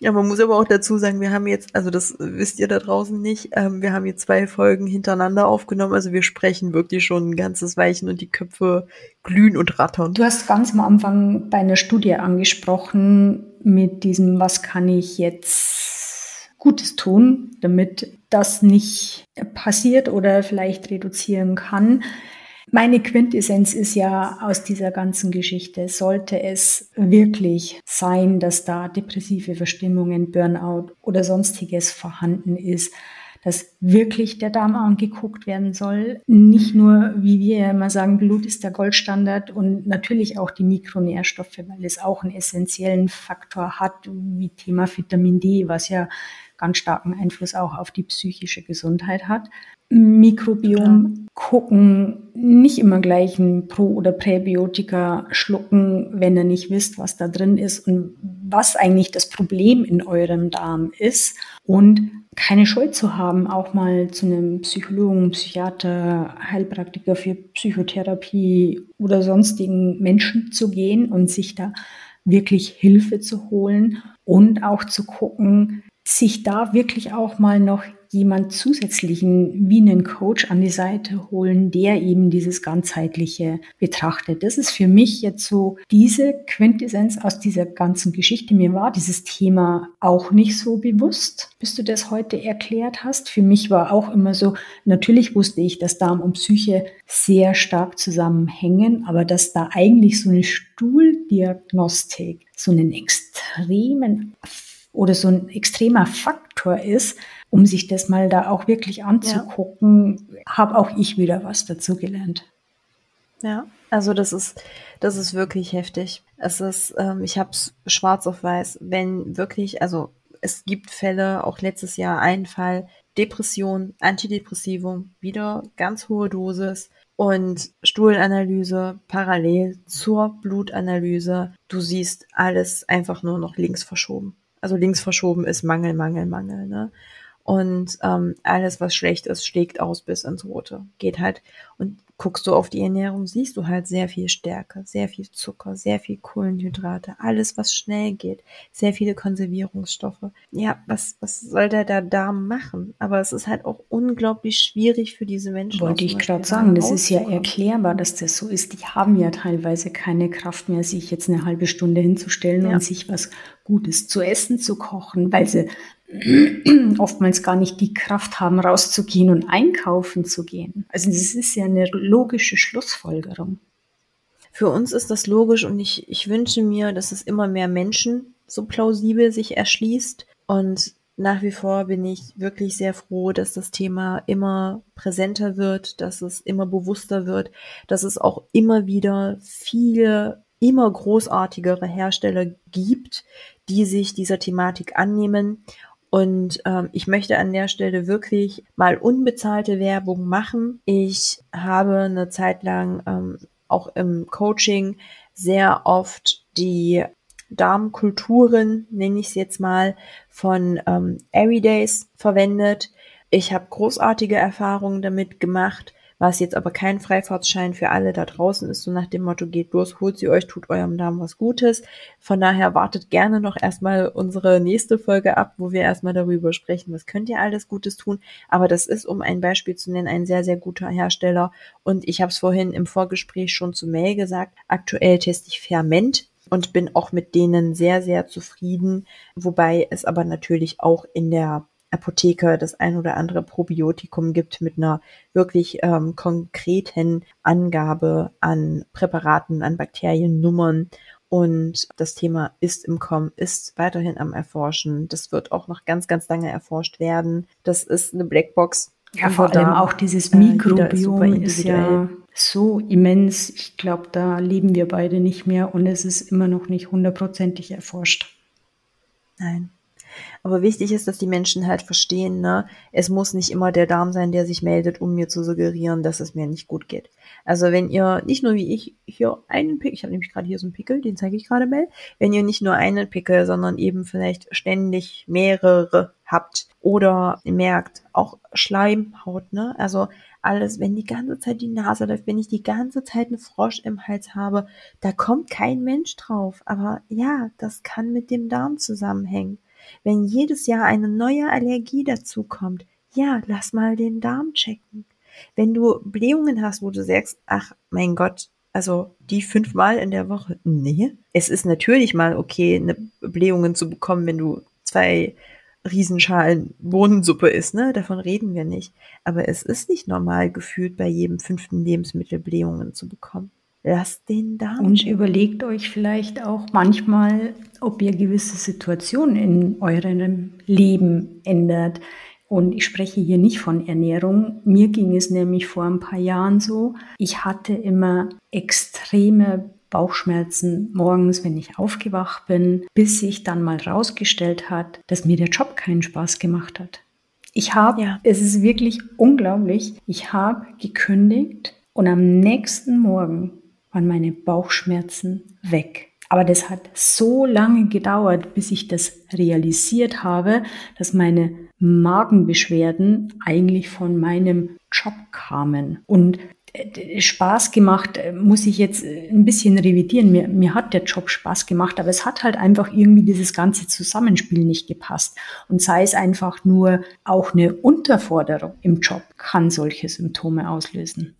Ja, man muss aber auch dazu sagen, wir haben jetzt, also das wisst ihr da draußen nicht, ähm, wir haben jetzt zwei Folgen hintereinander aufgenommen, also wir sprechen wirklich schon ein ganzes Weichen und die Köpfe glühen und rattern. Du hast ganz am Anfang bei einer Studie angesprochen mit diesem, was kann ich jetzt Gutes tun, damit das nicht passiert oder vielleicht reduzieren kann. Meine Quintessenz ist ja aus dieser ganzen Geschichte, sollte es wirklich sein, dass da depressive Verstimmungen, Burnout oder sonstiges vorhanden ist, dass wirklich der Darm angeguckt werden soll. Nicht nur, wie wir immer sagen, Blut ist der Goldstandard und natürlich auch die Mikronährstoffe, weil es auch einen essentiellen Faktor hat, wie Thema Vitamin D, was ja ganz starken Einfluss auch auf die psychische Gesundheit hat. Mikrobiom ja. gucken, nicht immer gleich ein Pro- oder Präbiotika schlucken, wenn ihr nicht wisst, was da drin ist und was eigentlich das Problem in eurem Darm ist und keine Schuld zu haben, auch mal zu einem Psychologen, Psychiater, Heilpraktiker für Psychotherapie oder sonstigen Menschen zu gehen und sich da wirklich Hilfe zu holen und auch zu gucken, sich da wirklich auch mal noch jemand zusätzlichen wie einen Coach an die Seite holen, der eben dieses ganzheitliche betrachtet. Das ist für mich jetzt so diese Quintessenz aus dieser ganzen Geschichte. Mir war dieses Thema auch nicht so bewusst, bis du das heute erklärt hast. Für mich war auch immer so, natürlich wusste ich, dass Darm und Psyche sehr stark zusammenhängen, aber dass da eigentlich so eine Stuhldiagnostik so einen extremen oder so ein extremer Faktor ist, um sich das mal da auch wirklich anzugucken, ja. habe auch ich wieder was dazu gelernt. Ja, also das ist, das ist wirklich heftig. Es ist, ähm, ich habe es schwarz auf weiß, wenn wirklich, also es gibt Fälle, auch letztes Jahr ein Fall, Depression, Antidepressivum, wieder ganz hohe Dosis und Stuhlanalyse parallel zur Blutanalyse. Du siehst alles einfach nur noch links verschoben. Also links verschoben ist Mangel, Mangel, Mangel. Ne? Und ähm, alles, was schlecht ist, schlägt aus bis ins Rote. Geht halt. Und guckst du auf die Ernährung, siehst du halt sehr viel Stärke, sehr viel Zucker, sehr viel Kohlenhydrate, alles, was schnell geht, sehr viele Konservierungsstoffe. Ja, was, was soll der da Darm machen? Aber es ist halt auch unglaublich schwierig für diese Menschen. Wollte ich gerade sagen, das ist ja erklärbar, dass das so ist. Die haben ja teilweise keine Kraft mehr, sich jetzt eine halbe Stunde hinzustellen ja. und sich was Gutes zu essen zu kochen, weil sie oftmals gar nicht die Kraft haben, rauszugehen und einkaufen zu gehen. Also das ist ja eine logische Schlussfolgerung. Für uns ist das logisch und ich, ich wünsche mir, dass es immer mehr Menschen so plausibel sich erschließt. Und nach wie vor bin ich wirklich sehr froh, dass das Thema immer präsenter wird, dass es immer bewusster wird, dass es auch immer wieder viele immer großartigere Hersteller gibt, die sich dieser Thematik annehmen und ähm, ich möchte an der Stelle wirklich mal unbezahlte Werbung machen. Ich habe eine Zeit lang ähm, auch im Coaching sehr oft die Darmkulturen, nenne ich es jetzt mal, von ähm, Everydays verwendet. Ich habe großartige Erfahrungen damit gemacht was jetzt aber kein Freifahrtsschein für alle da draußen ist, so nach dem Motto, geht los, holt sie euch, tut eurem Darm was Gutes. Von daher wartet gerne noch erstmal unsere nächste Folge ab, wo wir erstmal darüber sprechen, was könnt ihr alles Gutes tun. Aber das ist, um ein Beispiel zu nennen, ein sehr, sehr guter Hersteller. Und ich habe es vorhin im Vorgespräch schon zu Mail gesagt, aktuell teste ich Ferment und bin auch mit denen sehr, sehr zufrieden, wobei es aber natürlich auch in der Apotheke das ein oder andere Probiotikum gibt mit einer wirklich ähm, konkreten Angabe an Präparaten, an Bakteriennummern. Und das Thema ist im Kommen, ist weiterhin am Erforschen. Das wird auch noch ganz, ganz lange erforscht werden. Das ist eine Blackbox. Ja, vor allem auch dieses äh, Mikrobiom äh, ist, ist ja so immens. Ich glaube, da leben wir beide nicht mehr und es ist immer noch nicht hundertprozentig erforscht. Nein. Aber wichtig ist, dass die Menschen halt verstehen, ne, es muss nicht immer der Darm sein, der sich meldet, um mir zu suggerieren, dass es mir nicht gut geht. Also wenn ihr nicht nur wie ich hier einen Pickel, ich habe nämlich gerade hier so einen Pickel, den zeige ich gerade mal, wenn ihr nicht nur einen Pickel, sondern eben vielleicht ständig mehrere habt oder merkt, auch Schleimhaut, ne? Also alles, wenn die ganze Zeit die Nase läuft, wenn ich die ganze Zeit einen Frosch im Hals habe, da kommt kein Mensch drauf. Aber ja, das kann mit dem Darm zusammenhängen. Wenn jedes Jahr eine neue Allergie dazukommt, ja, lass mal den Darm checken. Wenn du Blähungen hast, wo du sagst, ach mein Gott, also die fünfmal in der Woche, nee. Es ist natürlich mal okay, eine Blähungen zu bekommen, wenn du zwei Riesenschalen Bohnensuppe isst, ne? Davon reden wir nicht. Aber es ist nicht normal gefühlt, bei jedem fünften Lebensmittel Blähungen zu bekommen. Lasst den da. Und überlegt euch vielleicht auch manchmal, ob ihr gewisse Situationen in eurem Leben ändert. Und ich spreche hier nicht von Ernährung. Mir ging es nämlich vor ein paar Jahren so. Ich hatte immer extreme Bauchschmerzen morgens, wenn ich aufgewacht bin, bis sich dann mal rausgestellt hat, dass mir der Job keinen Spaß gemacht hat. Ich habe, ja. es ist wirklich unglaublich, ich habe gekündigt und am nächsten Morgen waren meine Bauchschmerzen weg. Aber das hat so lange gedauert, bis ich das realisiert habe, dass meine Magenbeschwerden eigentlich von meinem Job kamen. Und äh, Spaß gemacht, äh, muss ich jetzt äh, ein bisschen revidieren. Mir, mir hat der Job Spaß gemacht, aber es hat halt einfach irgendwie dieses ganze Zusammenspiel nicht gepasst. Und sei es einfach nur auch eine Unterforderung im Job, kann solche Symptome auslösen.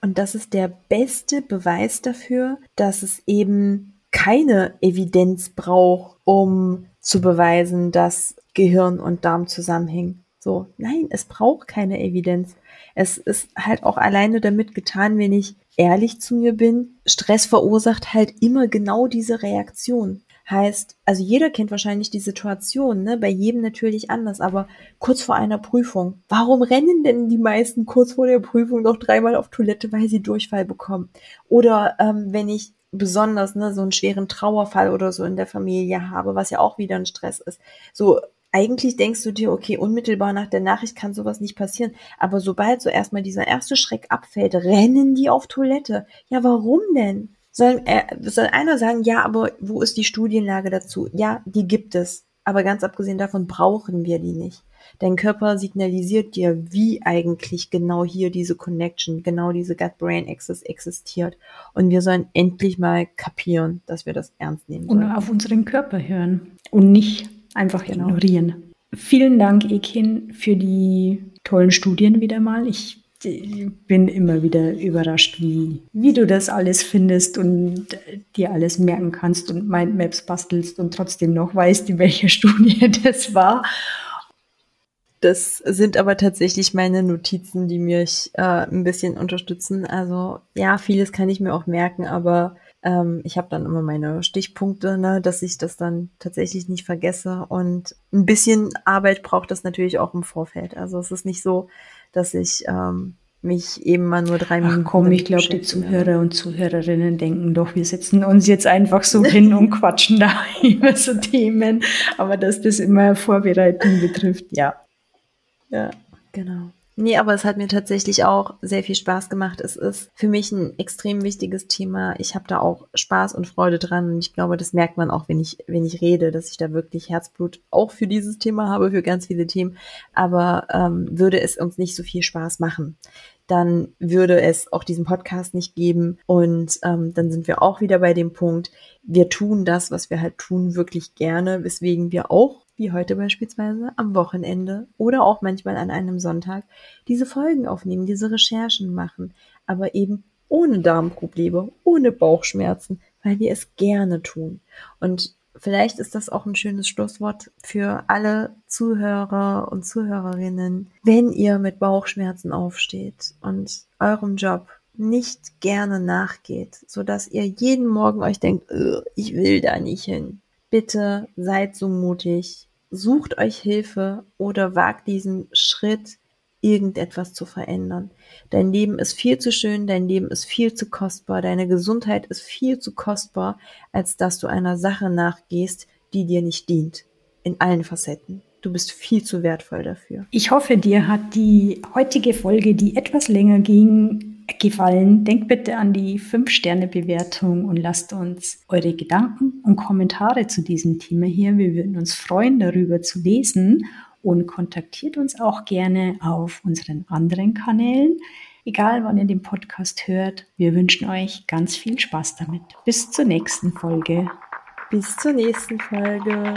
Und das ist der beste Beweis dafür, dass es eben keine Evidenz braucht, um zu beweisen, dass Gehirn und Darm zusammenhängen. So, nein, es braucht keine Evidenz. Es ist halt auch alleine damit getan, wenn ich ehrlich zu mir bin. Stress verursacht halt immer genau diese Reaktion. Heißt, also jeder kennt wahrscheinlich die Situation, ne? Bei jedem natürlich anders, aber kurz vor einer Prüfung. Warum rennen denn die meisten kurz vor der Prüfung noch dreimal auf Toilette, weil sie Durchfall bekommen? Oder ähm, wenn ich besonders ne, so einen schweren Trauerfall oder so in der Familie habe, was ja auch wieder ein Stress ist. So, eigentlich denkst du dir, okay, unmittelbar nach der Nachricht kann sowas nicht passieren. Aber sobald so erstmal dieser erste Schreck abfällt, rennen die auf Toilette. Ja, warum denn? Soll, äh, soll einer sagen, ja, aber wo ist die Studienlage dazu? Ja, die gibt es. Aber ganz abgesehen davon brauchen wir die nicht. Dein Körper signalisiert dir, wie eigentlich genau hier diese Connection, genau diese Gut-Brain-Axis existiert. Und wir sollen endlich mal kapieren, dass wir das ernst nehmen sollen. Und auf unseren Körper hören und nicht einfach genau. ignorieren. Vielen Dank, Ekin, für die tollen Studien wieder mal. Ich bin immer wieder überrascht, wie, wie du das alles findest und dir alles merken kannst und Mindmaps bastelst und trotzdem noch weißt, in welcher Studie das war. Das sind aber tatsächlich meine Notizen, die mich äh, ein bisschen unterstützen. Also ja, vieles kann ich mir auch merken, aber ähm, ich habe dann immer meine Stichpunkte, ne, dass ich das dann tatsächlich nicht vergesse. Und ein bisschen Arbeit braucht das natürlich auch im Vorfeld. Also es ist nicht so, dass ich ähm, mich eben mal nur drei Minuten. Ach komm, ich glaube, die Zuhörer und Zuhörerinnen denken doch, wir setzen uns jetzt einfach so hin und quatschen da über so Themen. Aber dass das immer Vorbereitung betrifft, ja. Ja, genau. Nee, aber es hat mir tatsächlich auch sehr viel Spaß gemacht. Es ist für mich ein extrem wichtiges Thema. Ich habe da auch Spaß und Freude dran und ich glaube, das merkt man auch, wenn ich, wenn ich rede, dass ich da wirklich Herzblut auch für dieses Thema habe, für ganz viele Themen. Aber ähm, würde es uns nicht so viel Spaß machen, dann würde es auch diesen Podcast nicht geben. Und ähm, dann sind wir auch wieder bei dem Punkt, wir tun das, was wir halt tun, wirklich gerne, weswegen wir auch wie heute beispielsweise, am Wochenende oder auch manchmal an einem Sonntag, diese Folgen aufnehmen, diese Recherchen machen, aber eben ohne Darmprobleme, ohne Bauchschmerzen, weil wir es gerne tun. Und vielleicht ist das auch ein schönes Schlusswort für alle Zuhörer und Zuhörerinnen. Wenn ihr mit Bauchschmerzen aufsteht und eurem Job nicht gerne nachgeht, so dass ihr jeden Morgen euch denkt, ich will da nicht hin. Bitte seid so mutig, sucht euch Hilfe oder wagt diesen Schritt, irgendetwas zu verändern. Dein Leben ist viel zu schön, dein Leben ist viel zu kostbar, deine Gesundheit ist viel zu kostbar, als dass du einer Sache nachgehst, die dir nicht dient. In allen Facetten. Du bist viel zu wertvoll dafür. Ich hoffe, dir hat die heutige Folge, die etwas länger ging, gefallen, denkt bitte an die 5-Sterne-Bewertung und lasst uns eure Gedanken und Kommentare zu diesem Thema hier. Wir würden uns freuen, darüber zu lesen und kontaktiert uns auch gerne auf unseren anderen Kanälen. Egal, wann ihr den Podcast hört, wir wünschen euch ganz viel Spaß damit. Bis zur nächsten Folge. Bis zur nächsten Folge.